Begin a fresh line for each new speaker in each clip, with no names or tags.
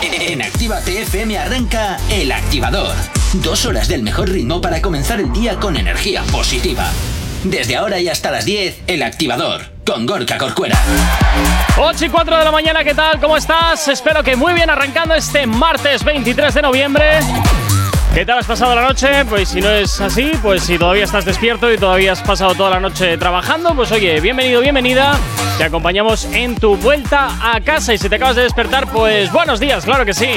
En Activa TFM arranca El Activador. Dos horas del mejor ritmo para comenzar el día con energía positiva. Desde ahora y hasta las 10, El Activador, con Gorka Corcuera.
8 y 4 de la mañana, ¿qué tal? ¿Cómo estás? Espero que muy bien arrancando este martes 23 de noviembre. ¿Qué tal has pasado la noche? Pues si no es así, pues si todavía estás despierto y todavía has pasado toda la noche trabajando, pues oye, bienvenido, bienvenida. Te acompañamos en tu vuelta a casa y si te acabas de despertar, pues buenos días, claro que sí.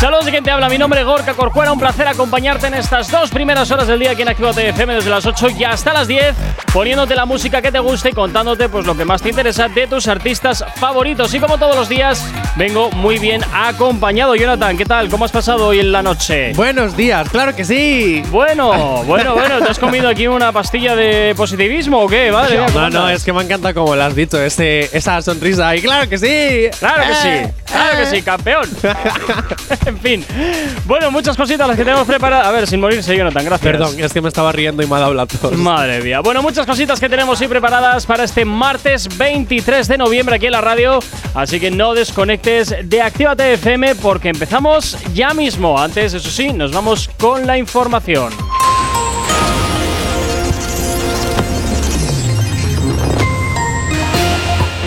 Saludos de quien te habla, mi nombre es Gorka Corcuera, un placer acompañarte en estas dos primeras horas del día aquí en Activa TFM desde las 8 y hasta las 10, poniéndote la música que te guste y contándote pues lo que más te interesa de tus artistas favoritos. Y como todos los días, vengo muy bien acompañado. Jonathan, ¿qué tal? ¿Cómo has pasado hoy en la noche?
Buenos días, claro que sí.
Bueno, bueno, bueno, ¿te has comido aquí una pastilla de positivismo o qué? Madre mía, ¿cómo
No, no, es que me encanta como lo has dicho, ese, esa sonrisa. Y claro que sí.
Claro que
Eh,
sí, claro que sí, campeón. en fin. Bueno, muchas cositas las que tenemos preparadas. A ver, sin morirse, Jonathan, gracias.
Perdón, es que me estaba riendo y me ha dado la tos.
Madre mía. Bueno, muchas cositas que tenemos hoy preparadas para este martes 23 de noviembre aquí en la radio. Así que no desconectes de Actívate FM porque empezamos ya mismo. Antes, eso sí, nos vamos con la información.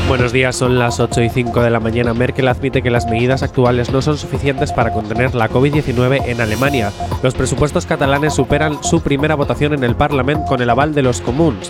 Buenos días, son las 8 y 5 de la mañana. Merkel admite que las medidas actuales no son suficientes para contener la COVID-19 en Alemania. Los presupuestos catalanes superan su primera votación en el Parlamento con el aval de los comuns.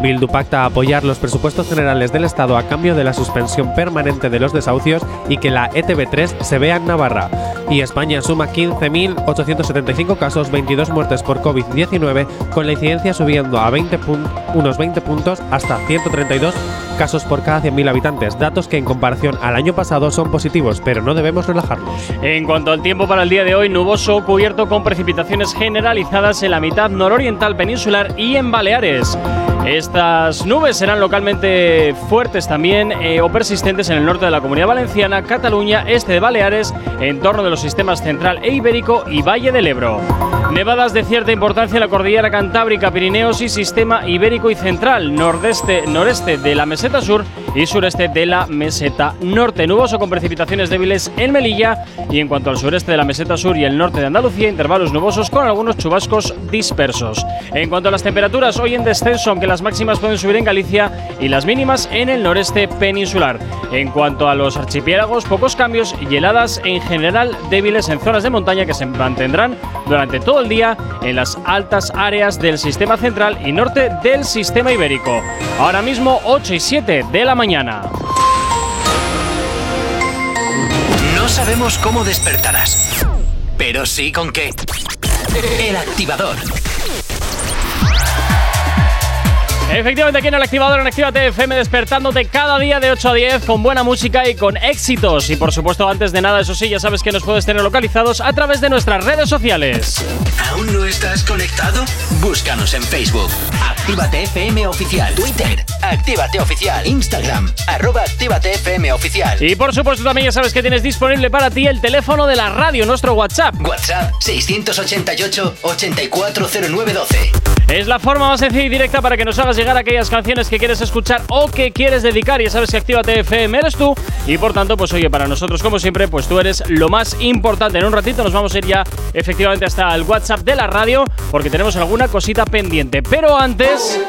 Bildu pacta apoyar los presupuestos generales del Estado a cambio de la suspensión permanente de los desahucios y que la E ETB3 se vea en Navarra. Y España suma 15.875 casos, 22 muertes por COVID-19, con la incidencia subiendo a 20 pun- unos 20 puntos hasta 132 casos por cada 100.000 habitantes, datos que en comparación al año pasado son positivos, pero no debemos relajarnos.
En cuanto al tiempo para el día de hoy, nuboso cubierto con precipitaciones generalizadas en la mitad nororiental peninsular y en Baleares. Estas nubes serán localmente fuertes también eh, o persistentes en el norte de la Comunidad Valenciana, Cataluña, este de Baleares, en torno de los sistemas central e ibérico y Valle del Ebro. Nevadas de cierta importancia en la cordillera Cantábrica, Pirineos y sistema ibérico y central, nordeste, noreste de la meseta sur y sureste de la meseta norte. Nuboso con precipitaciones débiles en Melilla y en cuanto al sureste de la meseta sur y el norte de Andalucía, intervalos nubosos con algunos chubascos dispersos. En cuanto a las temperaturas, hoy en descenso, aunque las máximas pueden subir en Galicia y las mínimas en el noreste peninsular. En cuanto a los archipiélagos, pocos cambios y heladas en general débiles en zonas de montaña que se mantendrán durante todo el día en las altas áreas del sistema central y norte del sistema ibérico. Ahora mismo 8 y 7 de la mañana.
No sabemos cómo despertarás, pero sí con qué. El Activador.
Efectivamente, aquí en el activador en Actívate FM, despertándote cada día de 8 a 10 con buena música y con éxitos. Y por supuesto, antes de nada, eso sí, ya sabes que nos puedes tener localizados a través de nuestras redes sociales.
¿Aún no estás conectado? Búscanos en Facebook. Actívate FM Oficial. Twitter. Actívate Oficial. Instagram. Arroba Actívate FM Oficial.
Y por supuesto, también ya sabes que tienes disponible para ti el teléfono de la radio, nuestro WhatsApp.
WhatsApp 688 840912.
Es la forma más sencilla y directa para que nos hagas llegar aquellas canciones que quieres escuchar o que quieres dedicar. Ya sabes que Actívate FM eres tú. Y por tanto, pues oye, para nosotros, como siempre, pues tú eres lo más importante. En un ratito nos vamos a ir ya efectivamente hasta el WhatsApp de la radio porque tenemos alguna cosita pendiente. Pero antes.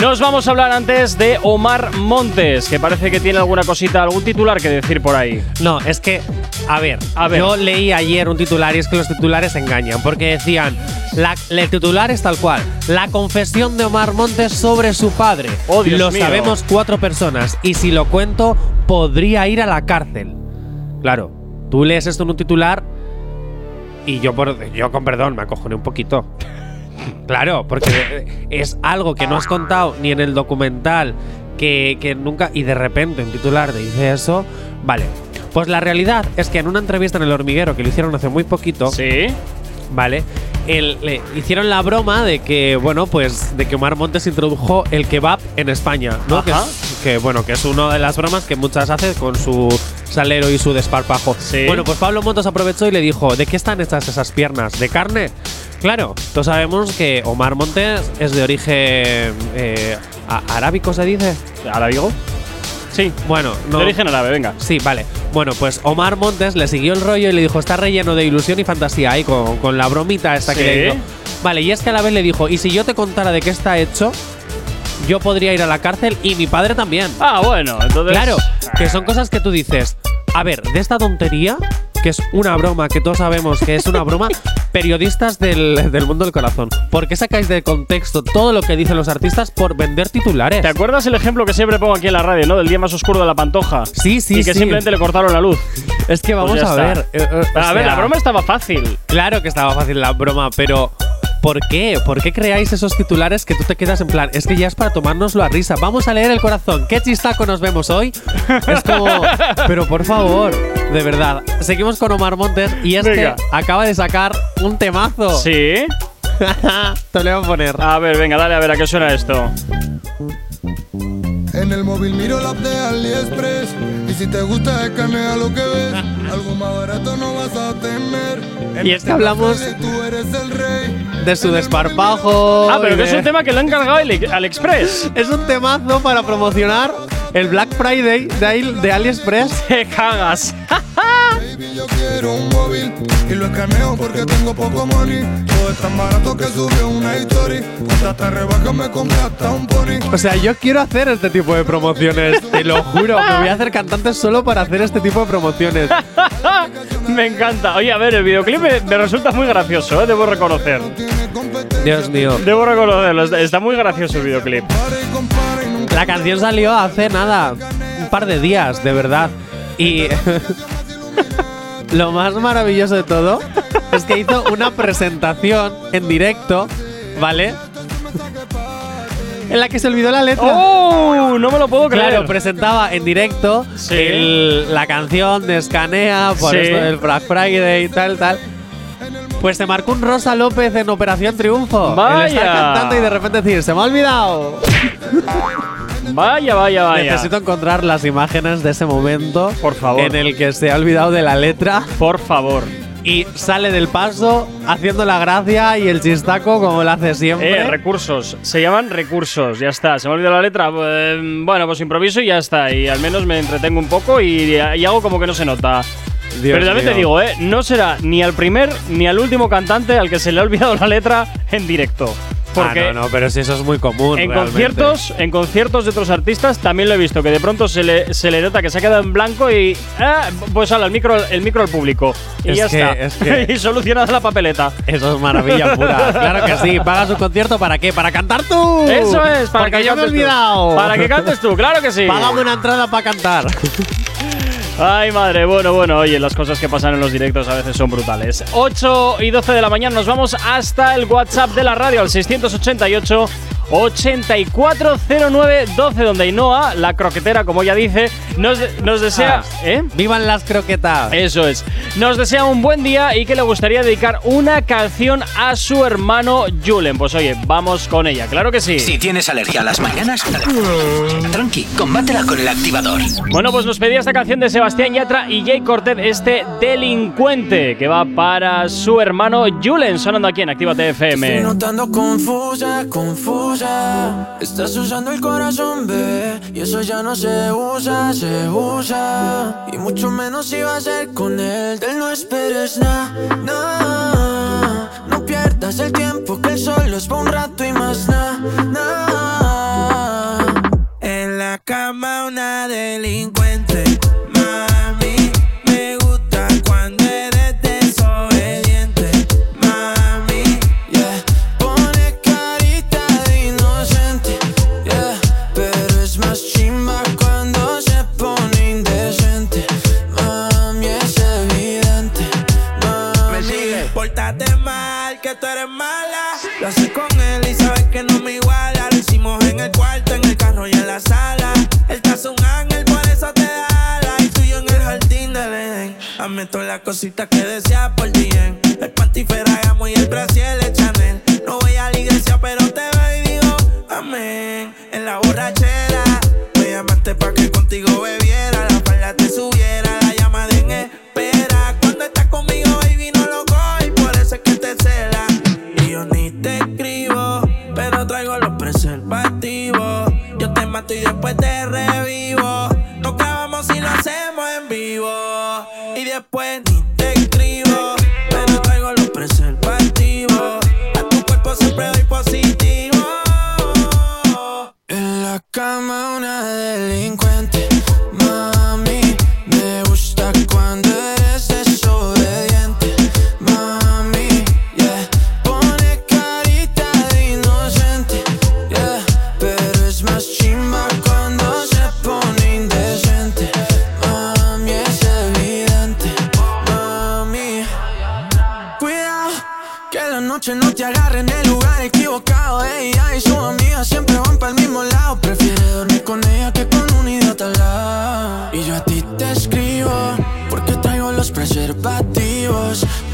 Nos vamos a hablar antes de Omar Montes, que parece que tiene alguna cosita, algún titular que decir por ahí.
No, es que, a ver,
A ver.
yo leí ayer un titular y es que los titulares engañan, porque decían, la, el titular es tal cual, la confesión de Omar Montes sobre su padre.
Oh, Dios
lo
mío.
sabemos cuatro personas y si lo cuento, podría ir a la cárcel. Claro, tú lees esto en un titular y yo, por, yo con perdón, me acojoné un poquito. Claro, porque es algo que no has contado ni en el documental, que, que nunca. Y de repente un titular te dice eso. Vale. Pues la realidad es que en una entrevista en el hormiguero que lo hicieron hace muy poquito,
Sí.
¿vale? El- le hicieron la broma de que, bueno, pues de que Omar Montes introdujo el kebab en España, ¿no? Que, es- que, bueno, que es una de las bromas que muchas hace con su salero y su desparpajo.
Sí.
Bueno, pues Pablo Montes aprovechó y le dijo, ¿de qué están hechas esas piernas? ¿De carne? Claro, todos sabemos que Omar Montes es de origen eh, arábico, se dice.
¿Ahora digo? Sí.
Bueno, no.
De origen árabe, venga.
Sí, vale. Bueno, pues Omar Montes le siguió el rollo y le dijo, está relleno de ilusión y fantasía ahí con, con la bromita esta que le hizo. Vale, y es que a la vez le dijo, y si yo te contara de qué está hecho, yo podría ir a la cárcel y mi padre también.
Ah, bueno, entonces.
Claro, que son cosas que tú dices, a ver, de esta tontería, que es una broma, que todos sabemos que es una broma, periodistas del, del mundo del corazón, ¿por qué sacáis de contexto todo lo que dicen los artistas por vender titulares?
¿Te acuerdas el ejemplo que siempre pongo aquí en la radio, ¿no? Del día más oscuro de la pantoja.
Sí, sí,
Y que
sí.
simplemente le cortaron la luz.
Es que vamos
Pues ya
a ver. eh, eh,
a ver, la broma estaba fácil.
Claro que estaba fácil la broma, pero ¿por qué? ¿Por qué creáis esos titulares que tú te quedas en plan? Es que ya es para tomárnoslo a risa. Vamos a leer el corazón. ¿Qué chistaco nos vemos hoy? Es como, pero por favor, de verdad. Seguimos con Omar Montes y es
Venga.
que acaba de sacar un temazo.
Sí.
te lo voy a poner.
A ver, venga, dale a ver a qué suena esto.
En el móvil miro la de AliExpress si te gusta escanea lo que ves Algo más barato no vas a tener
Y es que hablamos
rey
de su desparpajo.
Ah, pero que es un tema que lo han encargado al Express.
Es un temazo para promocionar el Black Friday de, de AliExpress.
Te cagas.
Baby yo quiero un móvil Y lo escaneo porque tengo poco money Todo es tan barato que subió una historia Cuando te rebajas me compré hasta un pony
O sea, yo quiero hacer este tipo de promociones, te lo juro. Me voy a hacer cantante solo para hacer este tipo de promociones.
me encanta. Oye, a ver, el videoclip me, me resulta muy gracioso, ¿eh? debo reconocer.
Dios mío.
Debo reconocerlo, está- muy gracioso el videoclip.
La canción salió hace nada, un par de días, de verdad. Y lo más maravilloso de todo es que hizo una presentación en directo, ¿vale? En la que se olvidó la letra.
¡Oh! No me lo puedo creer.
Claro, presentaba en directo
Sí.
el- la canción de Escanea por
Sí.
esto del Black Friday y tal, tal. Pues se marcó un Rosa López en Operación Triunfo.
Vaya.
Estar cantando y de repente decir, se me ha olvidado.
Vaya, vaya, vaya.
Necesito encontrar las imágenes de ese momento.
Por favor.
En el que se ha olvidado de la letra
Por favor.
y sale del paso haciendo la gracia y el chistaco como lo hace siempre.
Eh, recursos. Se llaman recursos. Ya está. Se me olvidó la letra. Eh, bueno, pues improviso y ya está. Y al menos me entretengo un poco y, y hago como que no se nota.
Dios
Pero también te
mío.
digo, ¿eh? No será ni al primer ni al último cantante al que se le ha olvidado la letra en directo. Porque
Ah, no, no, pero si eso es muy común.
en
realmente.
conciertos, en conciertos de otros artistas también lo he visto, que de pronto se le, se le nota que se ha quedado en blanco y ah, pues el micro, el micro al público. Y
Es
ya
que-
está.
es que-
y solucionada la papeleta.
Eso es maravilla pura. claro que sí. Pagas un concierto para qué? Para cantar tú.
Eso es, para
Porque
que
yo me he
cantes tú.
olvidado.
Para que cantes tú, claro que sí.
Págame una entrada para cantar.
Ay, madre, bueno, bueno, oye, las cosas que pasan en los directos a veces son brutales. 8 y 12 de la mañana nos vamos hasta el WhatsApp de la radio, al 688 840912, donde Ainhoa, la croquetera, como ya dice, nos, nos desea...
Ah.
¿Eh?
¡Vivan las croquetas!
Eso es. Nos desea un buen día y que le gustaría dedicar una canción a su hermano Julen. Pues oye, vamos con ella, claro que sí.
Si tienes alergia a las mañanas, tranqui, combátela con el activador.
Bueno, pues nos pedía esta canción de Sebastián Yatra y Jay Cortez, este delincuente, que va para su hermano Julen, sonando aquí en Activa
Estoy
FM.
notando confusa, confusa. Estás usando el corazón, bebé. Y eso ya no se usa, se usa. Y mucho menos si va a ser con él. De él no esperes nada, nada. No pierdas el tiempo, que el solo es para un rato y más nada, nada. En la cama, una delincuente. Todas las cositas que deseas por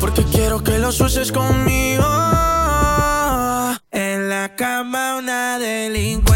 Porque quiero que los uses conmigo. En la cama una delincuente.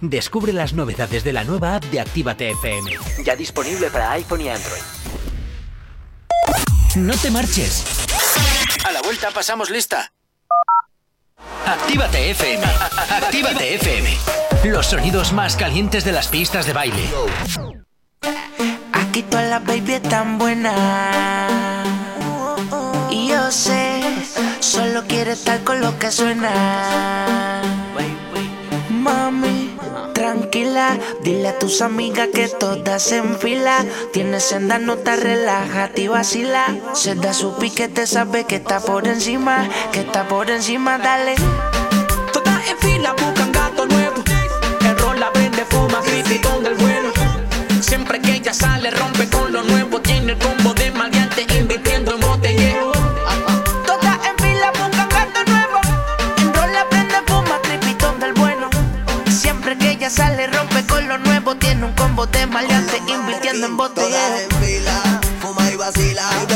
Descubre las novedades de la nueva app de Actívate FM. Ya disponible para iPhone y Android. No te marches. A la vuelta pasamos lista. Actívate FM. Actívate FM. Los sonidos más calientes de las pistas de baile.
Aquí todas las baby están buenas. Y yo sé, solo quiere estar con lo que suena. Mami, tranquila, dile a tus amigas que todas en fila. Tienes senda, no te relájate y vacila. Se da su piquete, sabe que está por encima, que está por encima, dale.
Todas en fila buscan gato nuevo. El rol la prende, fuma, criticón del bueno. Siempre que ella sale, Tiene
un combo de maleante, invirtiendo en
vacila.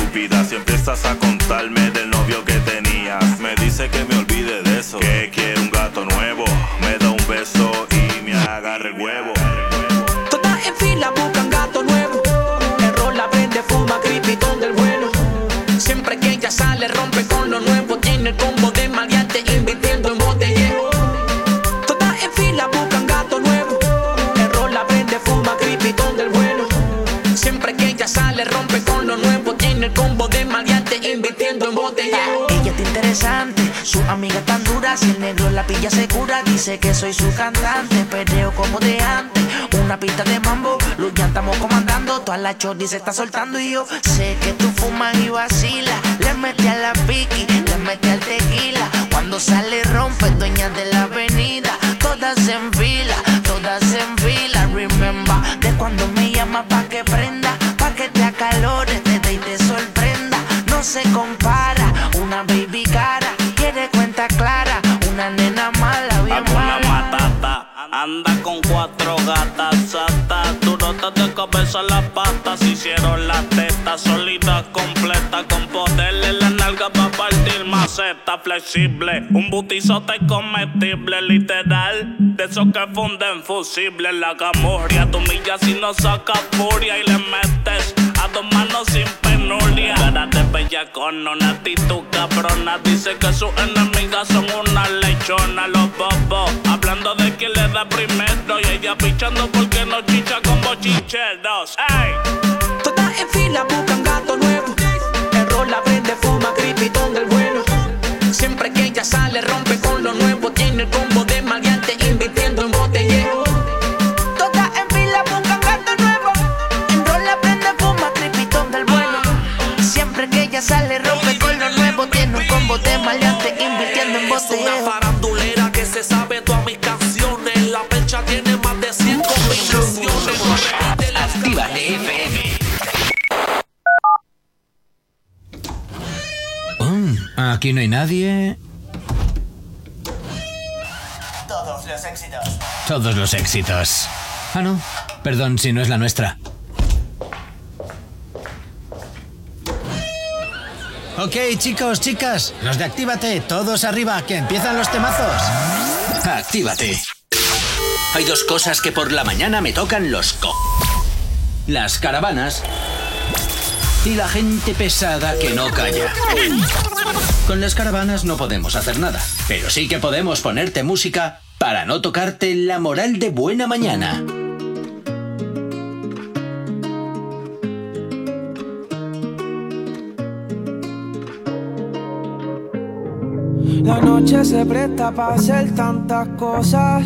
y empiezas a contarme del novio que tenías. Me dice que me olvide de eso,
Si el negro la pilla segura, dice que soy su cantante. Perreo como de antes, una pista de mambo. Luz ya estamos comandando, toda la chordi se está soltando. Y yo sé que tú fumas y vacilas. Le metí a la piqui, le metí al tequila. Cuando sale rompe, dueña de la avenida. Todas en fila, todas en fila. Remember, de cuando me llama pa' que prenda, pa' que te acalores, te dé y te sorprenda. No se compara,
de cabeza las patas Hicieron las tetas sólidas completas Con poder en la nalga pa' partir maceta flexible Un butizote comestible literal De esos que funden fusibles La camorria tu milla si no saca furia Y le metes a dos manos sin penuria. Cara de bellacón, una actitud cabrona Dice que sus enemigas son una lechona Los bobos, hablando de quién le da primero Y ella pichando porque no chicha con bochincheros ¡Ey!
Todas en fila buscan
aquí no hay nadie.
Todos los éxitos.
Todos los éxitos. Ah, no. Perdón si no es la nuestra. Ok, chicos, chicas, los de Actívate, todos arriba, que empiezan los temazos. Actívate. Hay dos cosas que por la mañana me tocan los co. Las caravanas y la gente pesada que no calla. Con las caravanas no podemos hacer nada, pero sí que podemos ponerte música para no tocarte la moral de buena mañana.
La noche se presta para hacer tantas cosas.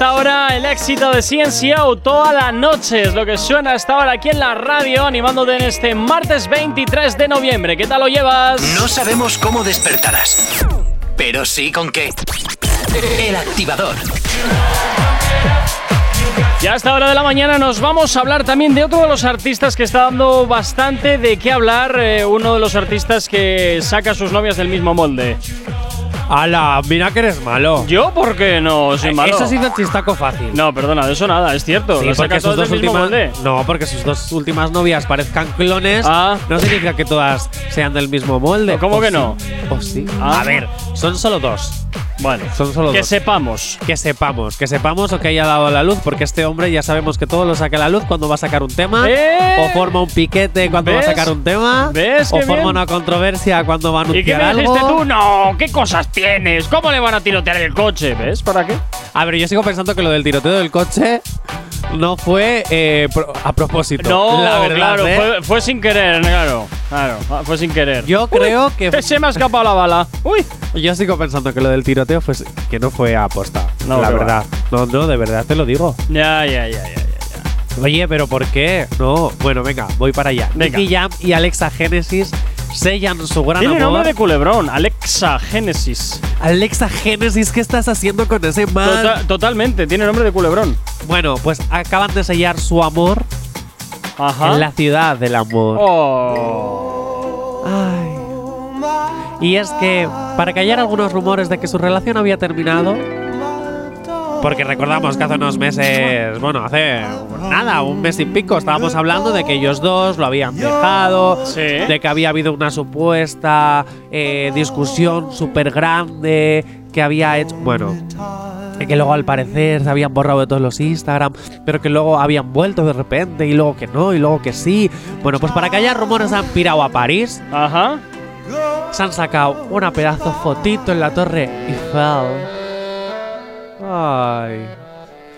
hasta
ahora el éxito de CNCO toda la noche. Es lo que suena hasta ahora aquí en la radio, animándote en este martes 23 de noviembre. ¿Qué tal lo llevas?
No sabemos cómo despertarás, pero sí con qué. El activador.
Y a esta hora de la mañana nos vamos a hablar también de otro de los artistas que está dando bastante de qué hablar. eh, uno de los artistas que saca a sus novias del mismo molde.
¡Hala! Mira que eres malo.
¿Yo por qué no soy malo?
Eso ha sido chistaco fácil.
No, perdona, de eso nada, es cierto.
Sí,
lo
porque sus dos últimas no, porque sus dos últimas novias parezcan clones,
Ah.
no significa que todas sean del mismo molde.
¿Cómo
¿O
que
sí?
no?
¿O sí?
Ah.
A ver, son solo dos.
Bueno,
Son solo
que
dos.
sepamos.
Que sepamos, que sepamos o que haya dado a la luz, porque este hombre ya sabemos que todo lo saca a la luz cuando va a sacar un tema,
¿Eh?
o forma un piquete cuando va
¿Ves?
a sacar un tema,
¿Ves
o
qué
forma
bien?
una controversia cuando va a
¿Y qué
anunciar
me dijiste
algo.
tú? No, ¿qué cosas tienes? ¿Cómo le van a tirotear el coche? ¿Ves? ¿Para qué?
A ver, yo sigo pensando que lo del tiroteo del coche no fue eh, a propósito.
No,
la verdad,
claro,
¿eh?
fue, fue sin querer, claro. Claro, fue sin querer.
Yo creo que
Se me ha escapado la bala. Uy.
Yo sigo pensando que lo del tiroteo fue que no fue aposta.
No,
la
va.
verdad. No, no, de verdad te lo digo.
Ya, ya, ya, ya, ya. ya.
Oye, pero ¿por qué? No, bueno, venga, voy para allá.
Venga.
Nicky Jam y Alexa Genesis sellan su gran
Tiene
amor.
nombre de culebrón, Alexa Genesis.
Alexa Genesis, ¿qué estás haciendo con ese man?
Tota- totalmente, tiene nombre de culebrón.
Bueno, pues acaban de sellar su amor
Ajá.
en la ciudad del amor.
Oh.
Ay. Y es que, para callar algunos rumores de que su relación había terminado, porque recordamos que hace unos meses, bueno, hace nada, un mes y pico, estábamos hablando de que ellos dos lo habían dejado,
Sí.
de que había habido una supuesta eh, discusión súper grande, que había hecho, bueno, que luego al parecer se habían borrado de todos los Instagram, pero que luego habían vuelto de repente y luego que no y luego que sí. Bueno, pues para callar rumores han pirado a París,
Ajá.
se han sacado una pedazo fotito en la torre Eiffel. Ay.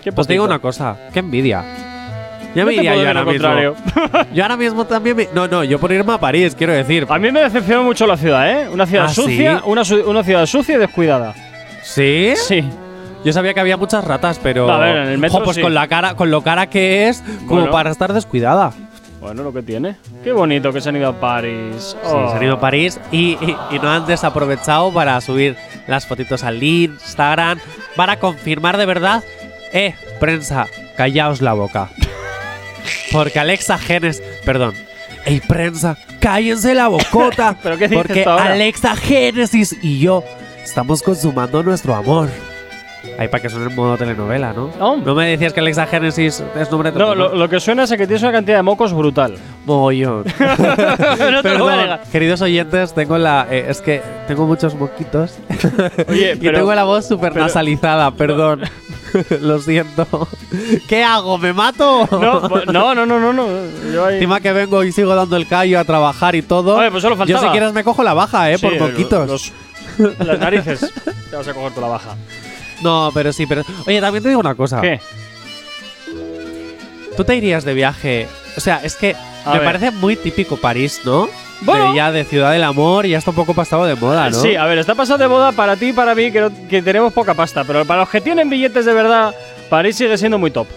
¿Qué
Pues te digo una cosa, qué envidia. Ya me iría yo ahora mismo. Yo ahora mismo también me- No, no, yo por irme a París, quiero decir.
A mí me decepcionó mucho la ciudad, ¿eh? Una ciudad
¿Ah,
sucia,
sí?
una, su- una ciudad sucia y descuidada.
¿Sí?
Sí.
Yo sabía que había muchas ratas, pero.
A ver, en el metro
Jo, pues
sí.
con la cara, con lo cara que es, como
Bueno.
para estar descuidada.
Bueno, lo que tiene. Qué bonito que se han ido a París. Oh.
Sí, se han ido a París y, y- y no han desaprovechado para subir las fotitos al Instagram, para confirmar de verdad. Eh, prensa, callaos la boca. Porque Alexa Genes. Perdón. Ey, prensa, cállense la bocota.
¿Pero qué dices
Porque
ahora?
Alexa Génesis y yo estamos consumando nuestro amor. Ahí para que suene en modo telenovela, ¿no?
No.
No me decías que Alexa Génesis es nombre de
No, lo, lo que suena es que tienes una cantidad de mocos brutal.
Mogollón.
no te lo voy a negar.
queridos oyentes, tengo la. eh, es que tengo muchos moquitos.
Oye,
y
pero-
tengo la voz súper nasalizada, perdón. Lo siento. ¿Qué hago? ¿Me mato?
No, pues- no, no, no, no. no. Yo ahí-
Encima que vengo y sigo dando el callo a trabajar y todo.
Oye, pues solo
Yo si
faltaba.
quieres me cojo la baja, eh,
Sí,
por moquitos.
los- las narices. Te vas a coger toda la baja.
No, pero sí, pero. Oye, también te digo una cosa.
¿Qué?
Tú te irías de viaje. O sea, es que
A
me
ver.
parece muy típico París, ¿no?
Bueno.
De ya de ciudad del amor y ya está un poco pasado de moda, ¿no?
Sí, a ver, está pasado de moda para ti y para mí, que, no- que tenemos poca pasta. Pero para los que tienen billetes de verdad, París sigue siendo muy top.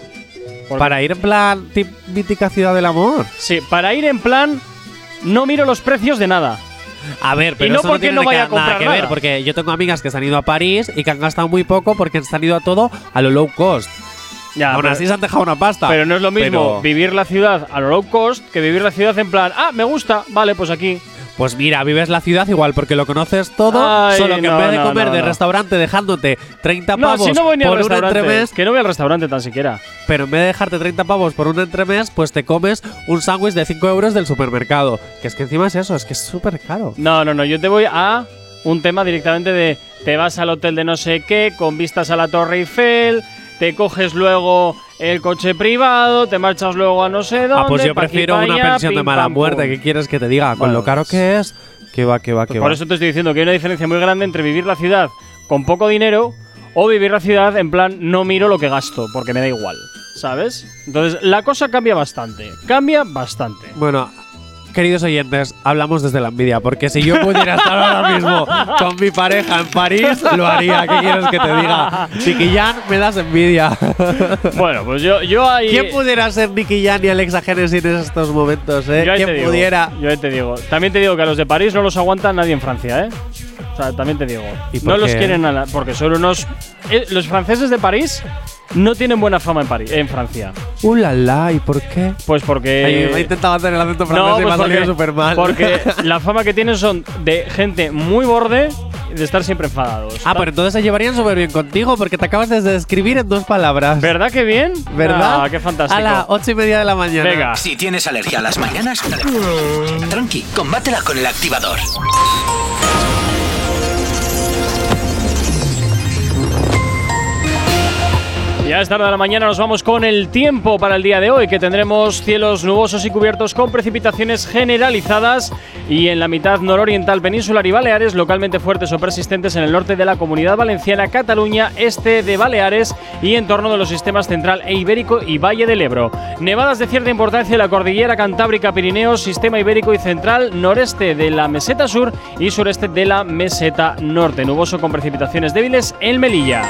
Porque-
Para ir en plan tip- mítica ciudad del amor.
Sí, para ir en plan, no miro los precios de nada.
A ver, pero
no
eso
porque
tiene
no
que-
vaya a
nada
comprar
que ver,
nada.
porque yo tengo amigas que se han ido a París y que han gastado muy poco porque se han ido a todo a lo low cost.
Ya,
Aún
pero,
así se han dejado una pasta.
pero no es lo mismo
Pero-
vivir la ciudad a lo low cost que vivir la ciudad en plan, ah, me gusta, vale, pues aquí.
Pues mira, vives la ciudad igual porque lo conoces todo,
Ay,
solo que
no,
en vez de comer
no,
de restaurante dejándote 30
No,
pavos
si no voy ni al
por un
restaurante.
entremés,
Que no voy al restaurante tan siquiera.
pero en vez de dejarte 30 pavos por un entremés, pues te comes un sándwich de 5 euros del supermercado. Que es que encima es eso, es que es súper caro.
No, no, no, yo te voy a un tema directamente de te vas al hotel de no sé qué, con vistas a la Torre Eiffel, te coges luego el coche privado, te marchas luego a no sé dónde.
ah, pues yo prefiero una
allá,
pensión de mala
pam,
muerte. ¿Qué quieres que te diga? Con
Bueno,
lo caro que es. Que va, que va, que
Pues
va.
por eso te estoy diciendo que hay una diferencia muy grande entre vivir la ciudad con poco dinero o vivir la ciudad en plan no miro lo que gasto porque me da igual, ¿sabes? Entonces la cosa cambia bastante, cambia bastante.
Bueno, queridos oyentes, hablamos desde la envidia, porque si yo pudiera estar ahora mismo con mi pareja en París, lo haría. ¿Qué quieres que te diga? Nicky Jan, me das envidia.
Bueno, pues yo, yo ahí.
¿Quién pudiera ser Nicky Jan y Alexa Genesis en estos momentos, eh?
yo ahí te
¿Quién
digo,
pudiera?
Yo ahí te digo. También te digo que a los de París no los aguanta nadie en Francia, ¿eh? O sea, también te digo.
¿Y por
No los quieren nada, porque son unos. eh, los franceses de París no tienen buena fama en París, en Francia.
¡Uh, la, la! ¿Y por qué?
Pues porque.
He intentado hacer el acento francés y me
pues
ha salido
porque-
súper mal.
Porque la fama que tienen son de gente muy borde de estar siempre enfadados.
Ah, pero entonces se llevarían súper bien contigo porque te acabas de describir en dos palabras.
¿Verdad que bien?
¿Verdad?
Ah, qué fantástico.
A las ocho y media de la mañana.
Venga.
Si tienes alergia a las mañanas, tranqui, combátela con el activador.
Ya es tarde de la mañana, nos vamos con el tiempo para el día de hoy, que tendremos cielos nubosos y cubiertos con precipitaciones generalizadas y en la mitad nororiental peninsular y Baleares, localmente fuertes o persistentes en el norte de la comunidad valenciana, Cataluña, este de Baleares y en torno de los sistemas central e ibérico y Valle del Ebro. Nevadas de cierta importancia en la cordillera Cantábrica, Pirineos, sistema ibérico y central, noreste de la meseta sur y sureste de la meseta norte. Nuboso con precipitaciones débiles en Melilla.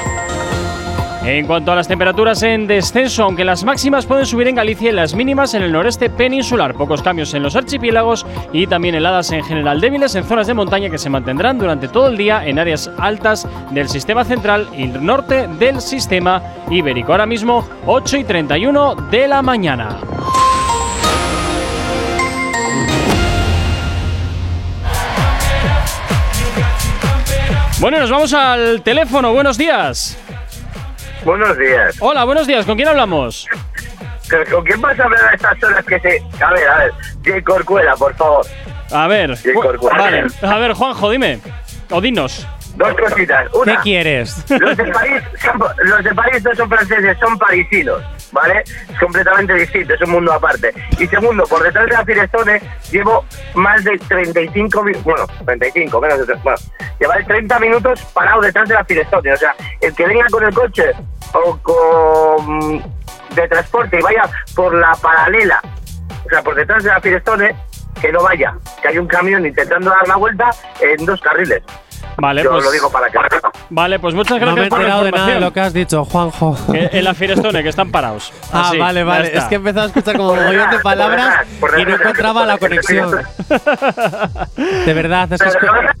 En cuanto a las temperaturas en descenso, aunque las máximas pueden subir en Galicia y las mínimas en el noreste peninsular, pocos cambios en los archipiélagos y también heladas en general débiles en zonas de montaña que se mantendrán durante todo el día en áreas altas del sistema central y norte del sistema ibérico. Ahora mismo 8 y 31 de la mañana. Bueno, nos vamos al teléfono. Buenos días.
Buenos días.
Hola, buenos días. ¿Con quién hablamos?
¿Con quién vas a hablar a estas horas que se.? A ver, a ver. J. Corcuela, por favor.
A ver.
Sí,
Ju-
Corcuera.
Vale. A ver, Juanjo, dime. O dinos.
Dos cositas. Una,
¿Qué quieres?
Los de, París son- los de París no son franceses, son parisinos, ¿vale? Es completamente distinto, es un mundo aparte. Y segundo, por detrás de la Firestone llevo más de 35 minutos, bueno, 35, menos de 30, bueno, llevaré 30 minutos parado detrás de la Firestone. O sea, el que venga con el coche o con de transporte y vaya por la paralela, o sea, por detrás de la Firestone, que no vaya, que hay un camión intentando dar la vuelta en dos carriles.
Vale,
Yo
pues.
lo digo para que.
Vale, pues muchas
No me he
gracias por la
de nada de lo que has dicho, Juanjo.
Que en la Firestone, que están parados.
Ah,
Así,
vale, vale. Es que he empezado a escuchar como montón de palabras y no encontraba la conexión. De verdad, es que
Pero,
escu-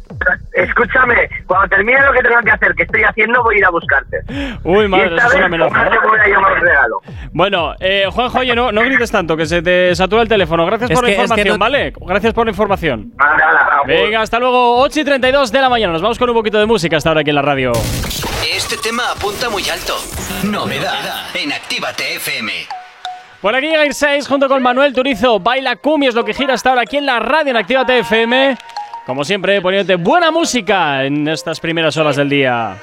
escúchame, cuando termine lo que tengo que hacer, que estoy haciendo, voy a ir a buscarte.
Uy, madre,
y
eso
esta
es una
vez,
amenaza.
no
¿eh?
te voy a llevar un regalo.
Bueno, eh, Juanjo, oye, no, no grites tanto, que se te satura el teléfono. Gracias
Es
por la
que- es que
información,
no-
¿vale? Gracias por la información.
Vale, vale, por.
Venga, hasta luego, 8 y 32 de la mañana. Nos vamos con un poquito de música hasta ahora aquí en la radio.
Este tema apunta muy alto. Novedad en Actívate FM.
Por aquí llega Ir 6 junto con Manuel Turizo. Baila Cumi es lo que gira hasta ahora aquí en la radio en Actívate FM. Como siempre, poniéndote buena música en estas primeras horas del día.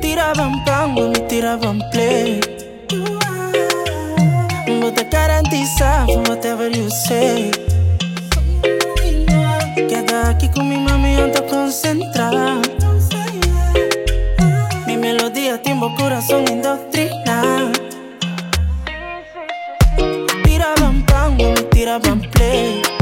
Tiraban pan, tiraban play. But garantiza whatever you say. Queda aquí con mi mami, ando concentrada. Mi melodía, timbo, corazón, indoctrina. Tiraban pan, tiraban play.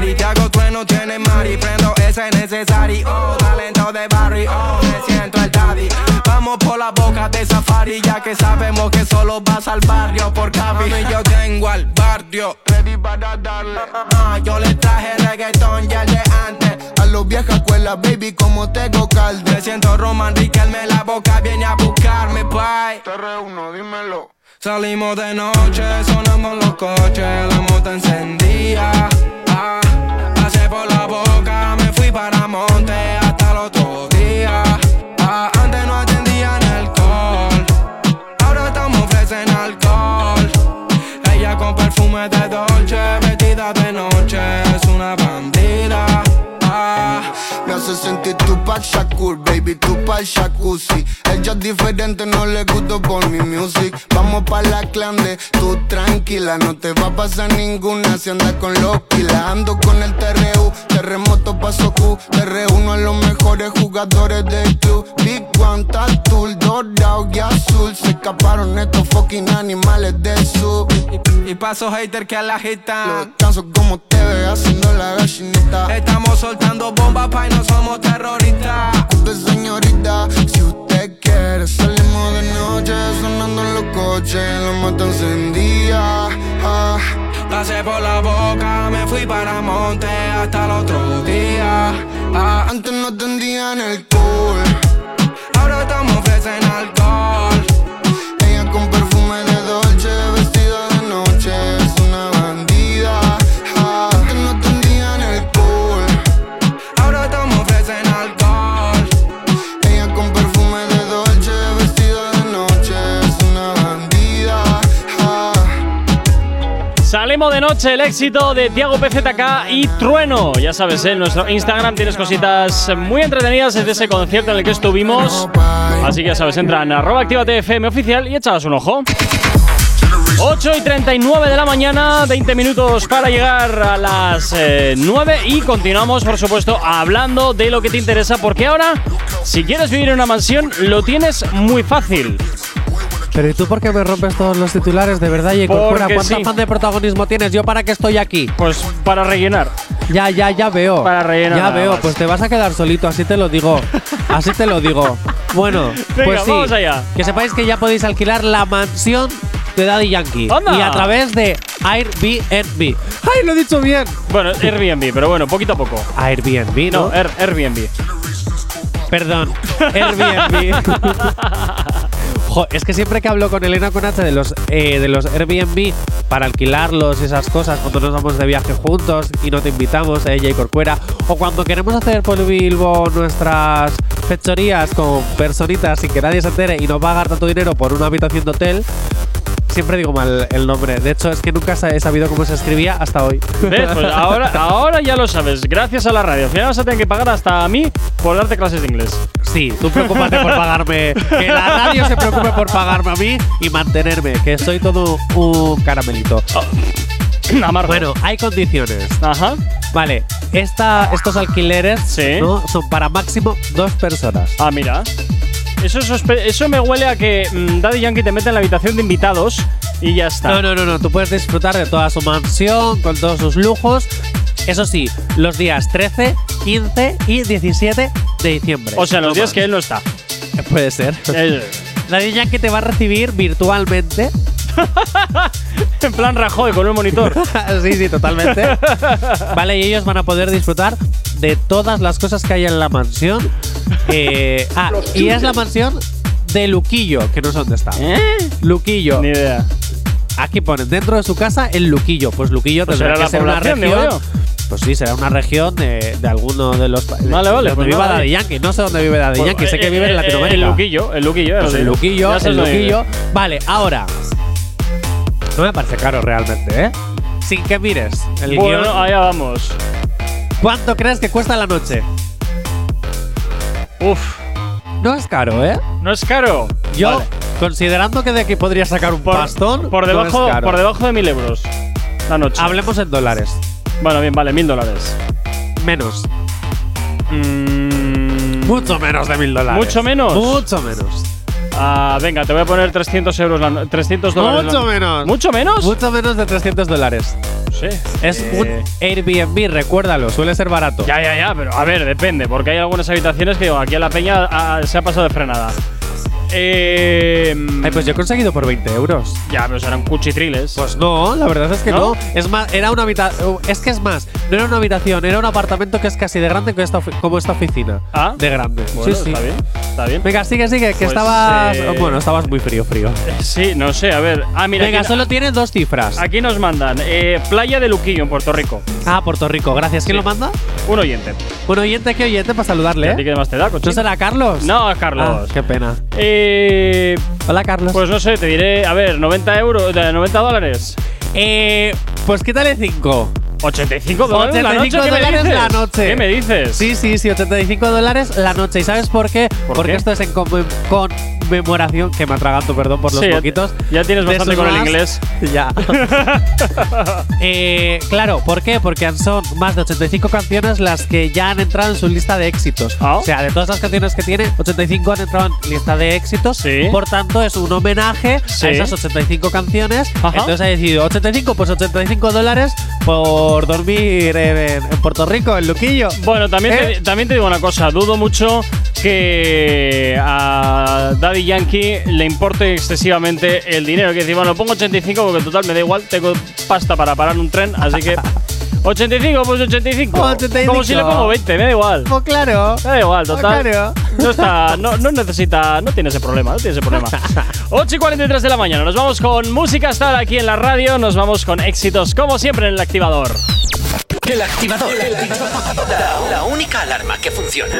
Party. Te hago trueno, tiene mari. Prendo ese necesario. Oh, talento de barrio. Oh, me siento el daddy. Vamos por la boca de safari. Ya que sabemos que solo vas al barrio por. Mami, yo tengo al barrio. Ready para darle. Ah, yo le traje reggaetón ya de antes.
a los viejas escuelas, baby, como tengo calde.
Me siento Roman Riquelme la boca. Viene a buscarme, bye.
Te reúno, dímelo.
Salimos de noche, sonamos los coches, la moto encendía. Ah, por la boca, me fui para monte hasta el otro día. Ah, antes no atendían alcohol, ahora estamos ofrecen alcohol. Ella con perfume de Dolce,
hace sentir Tupac Shakur, baby, Tupac jacuzzi. Ella es diferente, no le gusto por mi music. Vamos pa' la clande, tú tranquila, no te va a pasar ninguna si andas con los pilas. Ando con el TRU, terremoto paso Q. Te reúno a los mejores jugadores del club. Big One, Tatul, dorado y azul. Se escaparon estos fucking animales del sur.
y paso hater que la
Lo
agitan.
descanso como te ve haciendo la gallinita.
Estamos soltando bombas, pa' y no somos terroristas.
Disculpe señorita, si usted quiere salimos de noche sonando en los coches, la mata encendía. Ah,
Pasé por la boca, me fui para monte hasta el otro día. Ah,
antes no atendían el cool,
ahora estamos ofrecen alcohol.
Salimos de noche el éxito de Tiago PZK y Trueno. Ya sabes, en nuestro Instagram tienes cositas muy entretenidas desde ese concierto en el que estuvimos. Así que ya sabes, entra en arroba activatefm oficial y echabas un ojo. 8 y 39 de la mañana, 20 minutos para llegar a las eh, 9 y continuamos, por supuesto, hablando de lo que te interesa, porque ahora, si quieres vivir en una mansión, lo tienes muy fácil.
Pero ¿y tú por qué me rompes todos los titulares? De verdad, y
Porque
¿cuánto
sí.
afán de protagonismo tienes? ¿Yo para qué estoy aquí?
Pues para rellenar.
Ya, ya, ya veo.
Para rellenar
Ya veo,
más.
pues te vas a quedar solito, así te lo digo. Así te lo digo. Bueno,
Venga,
pues sí.
vamos allá.
Que sepáis que ya podéis alquilar la mansión de Daddy Yankee.
¡Anda!
Y a través de Airbnb. ¡Ay, lo he dicho bien!
Bueno, Airbnb, pero bueno, poquito a poco.
Airbnb, ¿no?
No, Air- Airbnb.
Perdón, Airbnb. Jo, es que siempre que hablo con Elena con H de los, eh, de los Airbnb para alquilarlos y esas cosas, cuando nos vamos de viaje juntos y no te invitamos a ella y Corcuera, o cuando queremos hacer por Bilbo nuestras fechorías con personitas sin que nadie se entere y no pagar tanto dinero por una habitación de hotel, siempre digo mal el nombre. De hecho, es que nunca he sabido cómo se escribía hasta hoy.
¿Ves? Pues ahora, ahora ya lo sabes, gracias a la radio. Al final vas a tener que pagar hasta a mí por darte clases de inglés.
Sí, tú preocúpate por pagarme. Que la radio se preocupe por pagarme a mí y mantenerme, que soy todo un caramelito.
Amargo.
Bueno, hay condiciones.
Ajá.
Vale, esta, estos alquileres
Sí.
¿no? son para máximo dos personas.
Ah, mira. Eso, eso me huele a que mm, Daddy Yankee te mete en la habitación de invitados y ya está.
No, no, no, no. Tú puedes disfrutar de toda su mansión, con todos sus lujos. Eso sí, los días 13, 15 y 17 de diciembre.
O sea, los
No
días
más.
que él no está.
Puede ser. Daddy Yankee te va a recibir virtualmente.
en plan Rajoy con un monitor.
sí, sí, totalmente. vale, y ellos van a poder disfrutar de todas las cosas que hay en la mansión. Eh, ah, y es la mansión de Luquillo, que no sé dónde está.
¿Eh?
Luquillo.
Ni idea.
Aquí ponen dentro de su casa el Luquillo. Pues Luquillo
Pues
tendrá
será
que
la
ser una región. Pues sí, será una región de, de alguno de los países.
Vale, vale,
Donde
pues
viva Daddy
eh.
Yankee. No sé dónde vive Daddy
Pues,
Yankee. sé que
eh,
vive en
eh,
Latinoamérica.
El Luquillo, el Luquillo.
Pues el. Luquillo, el. Luquillo. Vale, ahora. No me parece caro realmente, ¿eh? Sin que mires el
Bueno,
guion.
allá vamos.
¿Cuánto crees que cuesta la noche?
Uf,
No es caro, ¿eh?
no es caro.
Yo,
Vale.
considerando que de aquí podría sacar un
por,
pastón,
por debajo, por debajo de mil euros la noche.
Hablemos en dólares.
Bueno, bien, vale, mil dólares.
Menos.
Mm,
Mucho menos de mil dólares.
¿Mucho menos?
Mucho menos.
Ah, venga, te voy a poner 300 euros la no- 300 dólares. la
Mucho
no-
menos.
¿Mucho menos?
Mucho menos de 300 dólares.
Sí.
Es
Eh,
un Airbnb, recuérdalo, suele ser barato.
Ya, ya, ya, pero a ver, depende, porque hay algunas habitaciones que digo, aquí a la peña ah, se ha pasado de frenada. Eh,
Ay, pues yo he conseguido por 20 euros.
Ya, pero serán cuchitriles.
Pues no, la verdad es que
¿No?
no. Es más, era una habitación. Es que es más, no era una habitación, era un apartamento que es casi de grande que esta como esta oficina.
Ah.
De grande.
Bueno,
sí, sí.
está bien, está bien.
Venga, sigue, sigue, que
Pues,
estabas.
eh,
Bueno, estabas muy frío, frío.
Sí, no sé, a ver. Ah, mira,
Venga, solo tiene dos cifras.
aquí nos mandan eh, Playa de Luquillo, en Puerto Rico.
Ah, Puerto Rico, gracias. ¿Quién
Sí.
lo manda?
Un oyente.
Un oyente, ¿qué oyente? Para saludarle.
¿A ti
¿eh?
qué más te da, coche?
¿No será Carlos?
No, Carlos.
Ah, qué pena.
Eh,
Hola, Carlos.
pues no sé, te diré, a ver, 90 euros, de 90 dólares.
eh, pues quítale 5.
85 dólares
85
la noche. ¿qué me
dólares
dices?
la noche.
¿Qué me dices?
Sí, sí, sí, 85 dólares la noche. ¿Y sabes por qué?
¿Por
Porque
qué?
esto es en conmem- conmemoración, que me atraganto, perdón por los
Sí,
poquitos.
ya tienes bastante con el inglés.
Ya. Eh, claro, ¿por qué? Porque son más de 85 canciones las que ya han entrado en su lista de éxitos.
Ah.
O sea, de todas las canciones que tiene, 85 han entrado en lista de éxitos.
Sí.
Por tanto, es un homenaje
Sí.
a esas 85 canciones.
Ajá.
Entonces ha decidido 85, pues 85 dólares por dormir en, en- en Puerto Rico, en Luquillo.
Bueno, también,
¿Eh?
te, también te digo una cosa, dudo mucho que a Daddy Yankee le importe excesivamente el dinero. Que decir, bueno, pongo 85 porque total me da igual, tengo pasta para parar un tren, así que 85, pues 85.
85.
Como si le pongo 20, me da igual.
Pues claro.
Me da igual, total.
Claro.
No está, no, no necesita, no tiene ese problema, no tiene ese problema. 8 y 43 de la mañana, nos vamos con música estar aquí en la radio, nos vamos con éxitos como siempre en el activador.
El activador. La, la única alarma que funciona.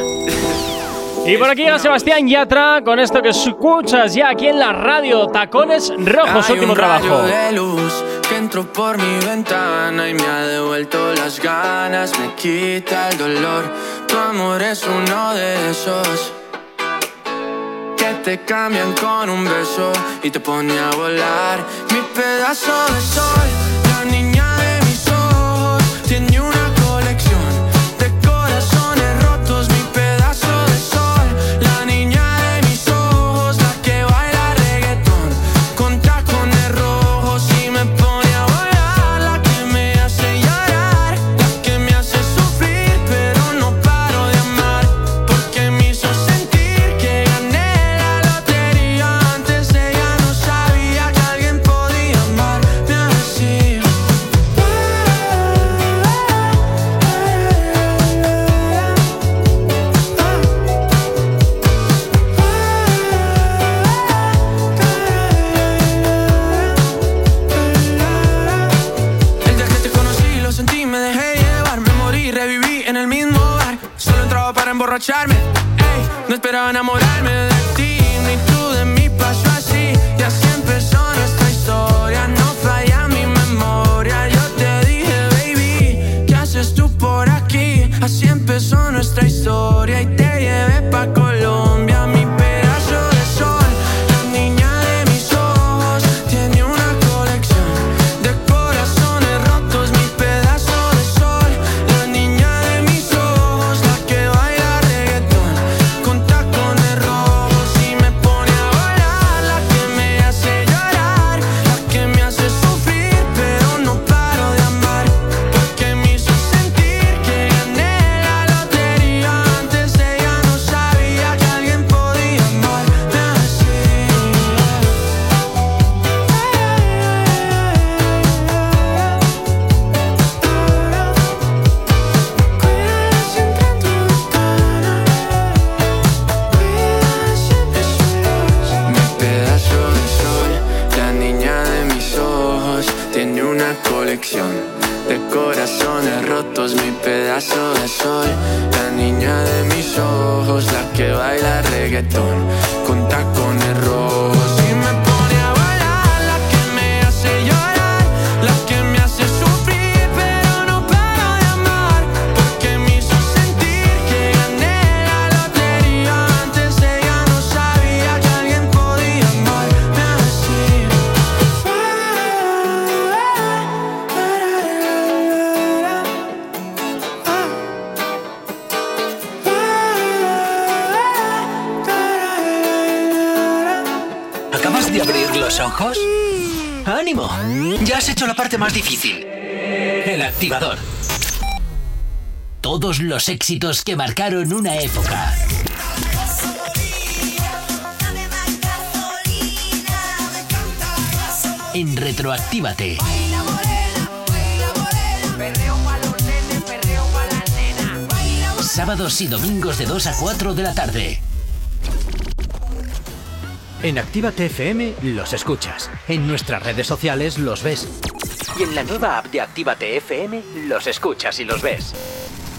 Y por aquí llega Sebastián Yatra con esto que escuchas ya aquí en la radio, Tacones Rojos,
Hay
último
un rayo
trabajo.
de luz que entró por mi ventana y me ha devuelto las ganas, me quita el dolor. Tu amor es uno de esos que te cambian con un beso y te pone a volar. Mi
pedazo de sol,
éxitos que marcaron una época. En Retroactívate. Sábados y domingos de 2 a 4 de la tarde. En Actívate FM los escuchas. En nuestras redes sociales los ves. Y en la nueva app de Actívate FM los escuchas y los ves.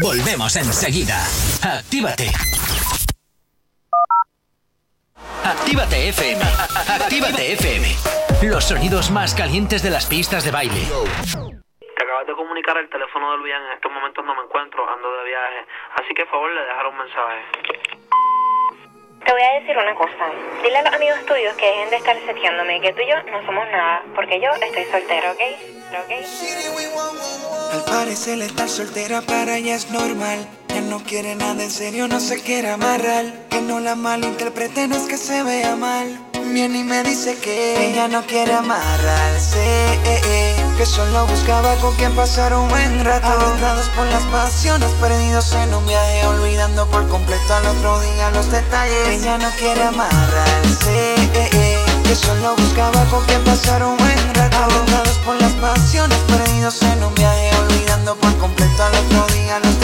Volvemos enseguida. Actívate. Actívate FM. Actívate FM. Los sonidos más calientes de las pistas de baile.
Te acabas de comunicar el teléfono del bien. En estos momentos no me encuentro, ando de viaje. Así que, por favor, le dejaré un mensaje.
Te voy a decir una cosa. Dile a los amigos tuyos que dejen de estar seteándome, que tú y yo no somos nada, porque yo estoy soltero, ¿ok? ¿Ok?
Al parecer estar soltera para ella es normal. Ya no quiere nada en serio, no se quiere amarrar. Que no la malinterprete, no es que se vea mal. Viene y me dice que ella no quiere amarrarse. eh, eh, Que solo buscaba con quien pasar un buen rato. Arrastrados por las pasiones, perdidos en un viaje, olvidando por completo al otro día los detalles. Ella no quiere amarrarse. eh, eh, Que solo buscaba con quien pasar un buen rato. Arrastrados por las pasiones, perdidos en un viaje, olvidando por completo al otro día los detalles.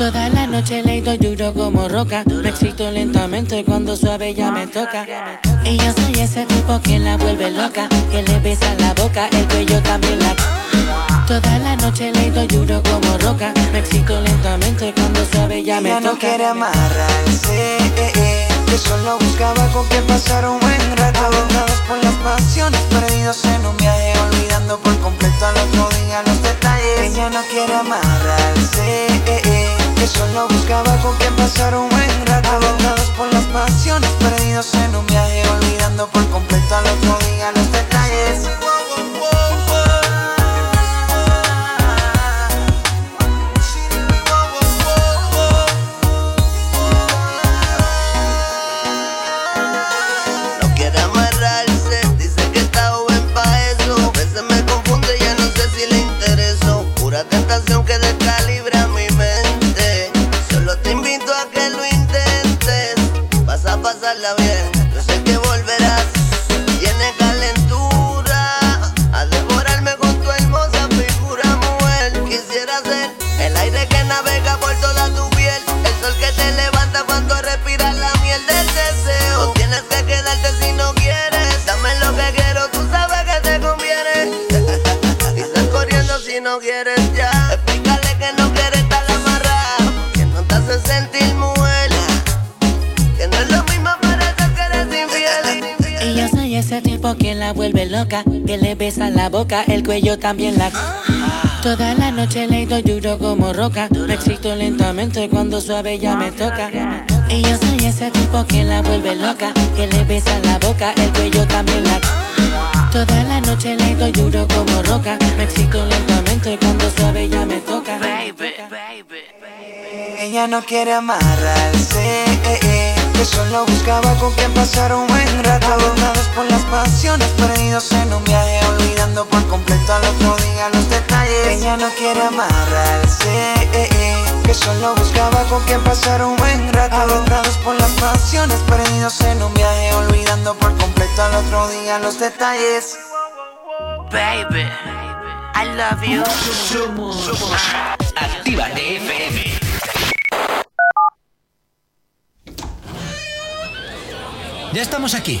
Toda la noche le doy duro como roca, me excito lentamente cuando suave ya me toca. Y yo soy ese tipo que la vuelve loca, que le besa la boca, el cuello también la. Toda la noche le doy duro como roca, me excito lentamente cuando suave ya me
Ella
toca.
no quiere amarrarse, eh, eh, que solo buscaba con quien pasar un buen rato. Agotados por las pasiones, perdidos en un viaje, olvidando por completo al otro día los detalles. Ella no quiere amarrarse, eh, eh, que solo buscaba con quien pasar un buen rato. Agotados por las pasiones, perdidos en un viaje, olvidando por completo al otro día
no quieres ya. Explícale que no quieres estar amarrado. Que no te hace sentir mujer. Que no es lo mismo para eso que eres infiel.
Y yo soy ese tipo que la vuelve loca, que le besa la boca, el cuello también la. Toda la noche le doy duro como roca, me excito lentamente cuando suave ya me toca. Y yo soy ese tipo que la vuelve loca, que le besa la boca, el cuello también la. Toda la noche le doy duro como roca, me excito lentamente cuando suave ya me toca.
Ella no quiere amarrarse, eh, eh, que solo buscaba con quien pasar un buen rato. Agotados por las pasiones, perdidos en un viaje, olvidando por completo al otro día los detalles. Ella no quiere amarrarse, eh, eh, que solo buscaba con quien pasar un buen rato. Agotados por las pasiones, perdidos en un viaje, olvidando por completo al otro día los detalles.
Baby, I love you.
Actívate FM. Ya estamos aquí.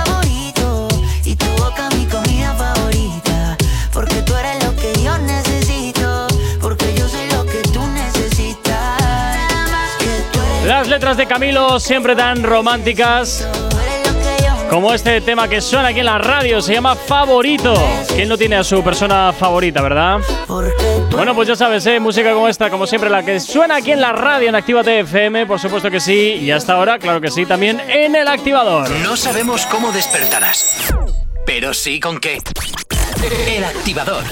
letras de Camilo siempre tan románticas. Como este tema que suena aquí en la radio, se llama Favorito. ¿Quién no tiene a su persona favorita, verdad? Bueno, pues ya sabes, ¿eh? música como esta, como siempre, la que suena aquí en la radio en Activa FM, por supuesto que sí. Y hasta ahora, claro que sí, también en el activador.
No sabemos cómo despertarás, pero sí con qué. El activador.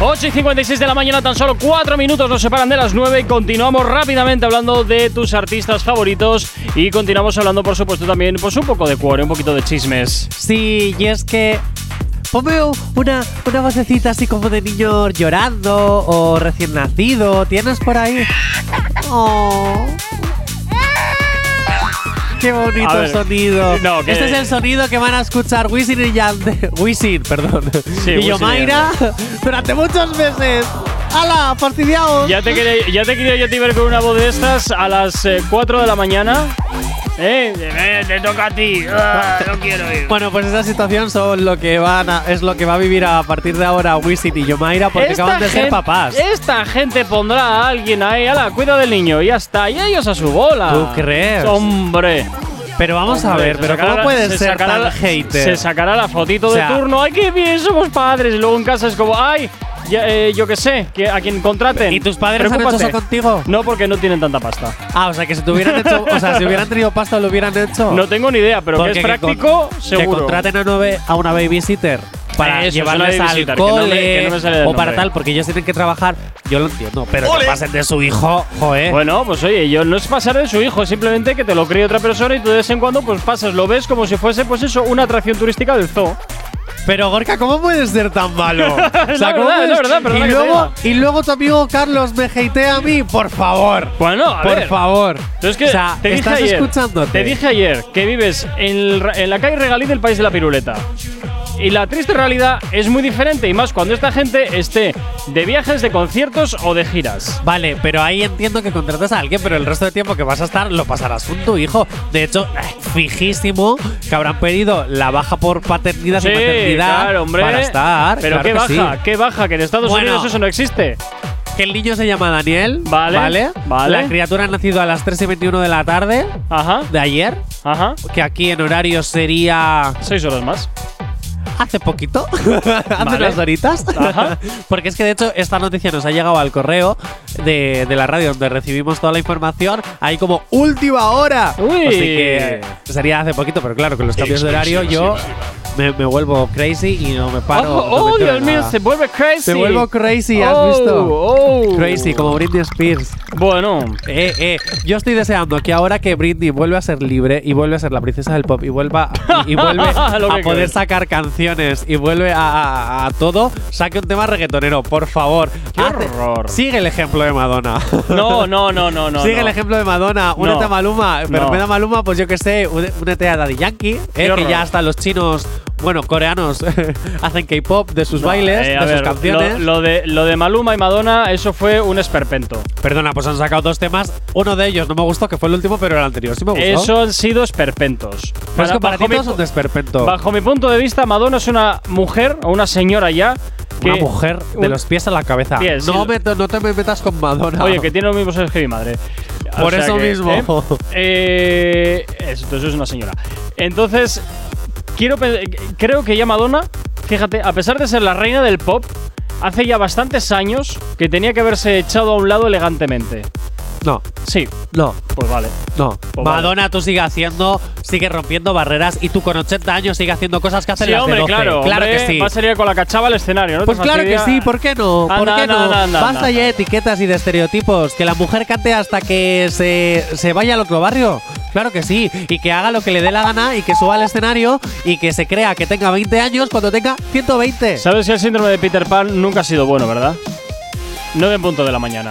8 y 56 de la mañana, tan solo 4 minutos nos separan de las 9 y continuamos rápidamente hablando de tus artistas favoritos y continuamos hablando, por supuesto, también pues un poco de cuore, un poquito de chismes.
Sí, y es que ponme una, una vocecita así como de niño llorando o recién nacido. ¿Tienes por ahí? Oh. Qué bonito
ver,
sonido.
no, que-
Este es el sonido que van a escuchar Wisin y Yandel. Wisin, perdón.
Sí,
y Yomaira durante muchos meses. ¡Hala! ¡Fastidiados!
Ya te, quería, ya te quería yo te ver con una voz de estas a las eh, 4 de la mañana. ¿Eh? Eh, Te toca a ti. Ah, no quiero ir.
Bueno, pues esa situación son lo que van a- es lo que va a vivir a partir de ahora Wisin y Yomaira porque
Esta
acaban de ser papás.
Esta gente pondrá a alguien ahí, ala, cuida del niño, y ya está. Y ellos a su bola.
¿Tú crees?
Hombre.
Pero vamos a ver, pero ¿cómo puedes
se
ser tan
la-
hater?
Se sacará la fotito
O sea-
de turno. ¡Ay, qué bien! Somos padres. Y luego en casa es como, ¡ay! ya, eh, yo qué sé, que a quien contraten.
¿Y tus padres han hecho
Preocúpate.
eso contigo?
No, porque no tienen tanta pasta.
Ah, o sea, que si tuvieran hecho, o sea, si hubieran tenido pasta lo hubieran hecho.
No tengo ni idea, pero que es
con-
práctico,
Que
seguro.
contraten a, una ba- a una babysitter para
Eso, es
llevarles al
babysitter, que no me-
cole
que no me sale el
o para tal, porque ellos tienen que trabajar. Yo lo entiendo, pero
¡Ole!
que pasen de su hijo, joder.
Bueno, pues oye, yo no es pasar de su hijo, es simplemente que te lo críe otra persona y tú de vez en cuando pues pasas, lo ves como si fuese pues eso, una atracción turística del zoo.
Pero Gorka, ¿cómo puedes ser tan malo?
Es la
¿cómo
verdad,
puedes- y luego, y luego tu amigo Carlos me hatea a mí, por favor.
Bueno, a
por
ver.
favor.
Es que
o sea,
te dije
estás
ayer,
escuchándote.
Te dije ayer que vives en, el ra- en la calle Regalí del país de la piruleta. Y la triste realidad es muy diferente, y más cuando esta gente esté de viajes, de conciertos o de giras.
Vale, pero ahí entiendo que contratas a alguien, pero el resto de tiempo que vas a estar lo pasarás con tu hijo. De hecho, eh, fijísimo que habrán pedido la baja por paternidad
Sí,
y maternidad
claro, hombre.
para estar.
Pero
claro
qué
que
baja,
sí.
qué baja, que en Estados
Bueno.
Unidos eso no existe.
Que el niño se llama Daniel.
Vale,
Vale.
vale.
La criatura ha nacido a las 3 y 21 de la tarde
Ajá,
de ayer.
ajá.
Que aquí en horario sería.
Seis horas más.
Hace poquito. Hace
Vale.
unas horitas.
Ajá.
Porque es que de hecho esta noticia nos ha llegado al correo de, de la radio donde recibimos toda la información. Ahí como última hora.
Uy.
Así que sería hace poquito, pero claro, con los cambios de horario yo me, me vuelvo crazy y no me paro.
oh,
no
oh, Dios mío, se vuelve crazy.
Me vuelvo crazy, ¿has
Oh,
visto?
oh.
Crazy, como Britney Spears.
Bueno,
Eh, eh, yo estoy deseando que ahora que Britney vuelve a ser libre y vuelve a ser la princesa del pop y vuelva y, y vuelve a poder
crees.
sacar canciones y vuelve a, a- a todo, saque un tema reggaetonero, por favor.
Qué horror.
Sigue el ejemplo de Madonna.
no, no, no, no, no.
Sigue
no.
el ejemplo de Madonna, únete
No.
a Maluma, pero
No.
vez de Maluma, pues yo que sé, únete a Daddy Yankee, eh, que ya hasta los chinos bueno, coreanos hacen K-pop de sus bailes,
Eh,
de sus canciones.
Lo, lo de, lo de Maluma y Madonna, eso fue un esperpento.
Perdona, pues han sacado dos temas. Uno de ellos no me gustó, que fue el último, pero el anterior sí me gustó.
Eso han sido esperpentos.
Pero es que para ti son esperpento.
Bajo mi punto de vista, Madonna es una mujer o una señora ya.
Una mujer de los pies a la cabeza.
Bien, sí,
no, me- no te me metas con Madonna.
Oye, que tiene los mismos ojos que mi madre. O
Por
sea
eso
que,
mismo.
¿eh? Eh, eso, entonces es una señora. Entonces, quiero creo que ya Madonna, fíjate, a pesar de ser la reina del pop, hace ya bastantes años que tenía que haberse echado a un lado elegantemente.
No.
Sí.
No.
Pues vale.
No.
Pues
Madonna, tú sigue haciendo, sigue rompiendo barreras y tú con 80 años sigue haciendo cosas que hacen
Sí,
las de
hombre,
12.
claro.
Claro
hombre,
que sí.
Va a salir con la cachava al escenario, ¿no?
Pues
¿Te
claro que sí, ¿por qué no? ¿Por
Anda,
qué
anda,
no?
anda, anda,
Basta
anda.
ya de etiquetas y de estereotipos. Que la mujer cante hasta que se, se vaya al otro barrio. Claro que sí. Y que haga lo que le dé la gana y que suba al escenario y que se crea que tenga 20 años cuando tenga 120.
¿Sabes que el síndrome de Peter Pan nunca ha sido bueno, verdad? 9 en punto de la mañana.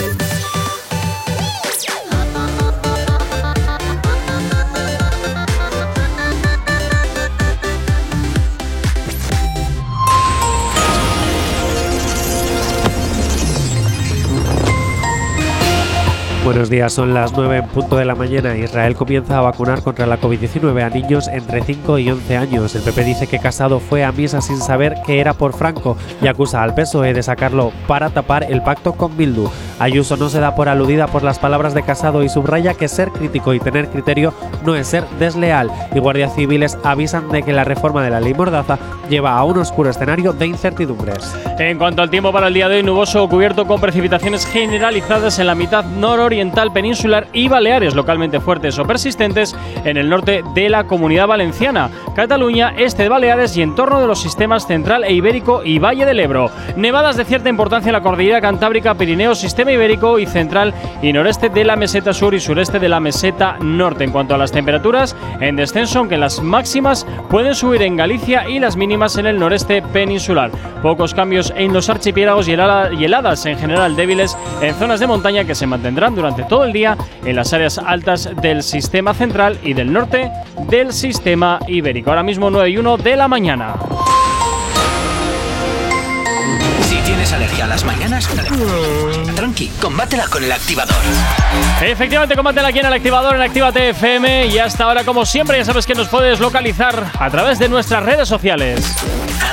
Buenos días, son las 9 en punto de la mañana. Israel comienza a vacunar contra la COVID-19 a niños entre 5 y 11 años. El PP dice que Casado fue a misa sin saber que era por Franco y acusa al PSOE de sacarlo para tapar el pacto con Bildu. Ayuso no se da por aludida por las palabras de Casado y subraya que ser crítico y tener criterio no es ser desleal. Y guardias civiles avisan de que la reforma de la ley Mordaza lleva a un oscuro escenario de incertidumbres.
En cuanto al tiempo para el día de hoy, nuboso cubierto con precipitaciones generalizadas en la mitad nororiental peninsular y Baleares, localmente fuertes o persistentes en el norte de la comunidad valenciana, Cataluña, este de Baleares y en torno de los sistemas central e ibérico y Valle del Ebro. Nevadas de cierta importancia en la cordillera cantábrica, Pirineo, sistema ibérico y central y noreste de la meseta sur y sureste de la meseta norte. En cuanto a las temperaturas, en descenso, aunque las máximas pueden subir en Galicia y las mínimas en el noreste peninsular. Pocos cambios en los archipiélagos y heladas en general débiles en zonas de montaña que se mantendrán durante todo el día en las áreas altas del sistema central y del norte del sistema ibérico. Ahora mismo 9 y 1 de la mañana.
Si tienes alergia a las mañanas, tranqui, combátela con el activador.
Efectivamente, combátela aquí en el activador en Actívate FM y hasta ahora, como siempre, ya sabes que nos puedes localizar a través de nuestras redes sociales.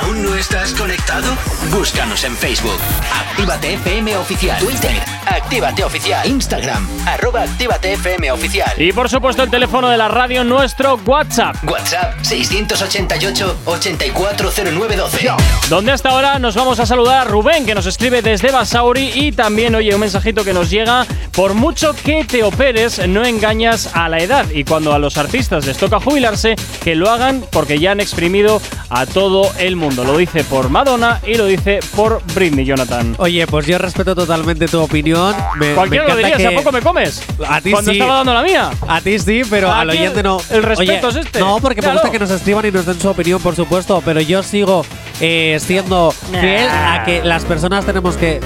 ¿Aún no estás conectado? Búscanos en Facebook. Actívate FM Oficial. Twitter. Actívate Oficial. Instagram. Arroba Actívate FM Oficial.
Y por supuesto, el teléfono de la radio, nuestro WhatsApp.
WhatsApp 688-840912.
Donde hasta ahora nos vamos a saludar a Rubén, que nos escribe desde Basauri. Y también, oye, un mensajito que nos llega. Por mucho que te operes, no engañas a la edad. Y cuando a los artistas les toca jubilarse, que lo hagan porque ya han exprimido a todo el mundo. Lo dice por Madonna y lo dice por Britney, Jonathan.
Oye, pues yo respeto totalmente tu opinión. Me,
Cualquiera
me
lo diría,
que-
¿a poco me comes?
A ti
Cuando
sí.
estaba dando la mía.
A ti sí, pero al oyente no.
el respeto
Oye,
es este.
No, porque
Claro.
me gusta que nos escriban y nos den su opinión, por supuesto. Pero yo sigo eh, siendo fiel a que las personas tenemos que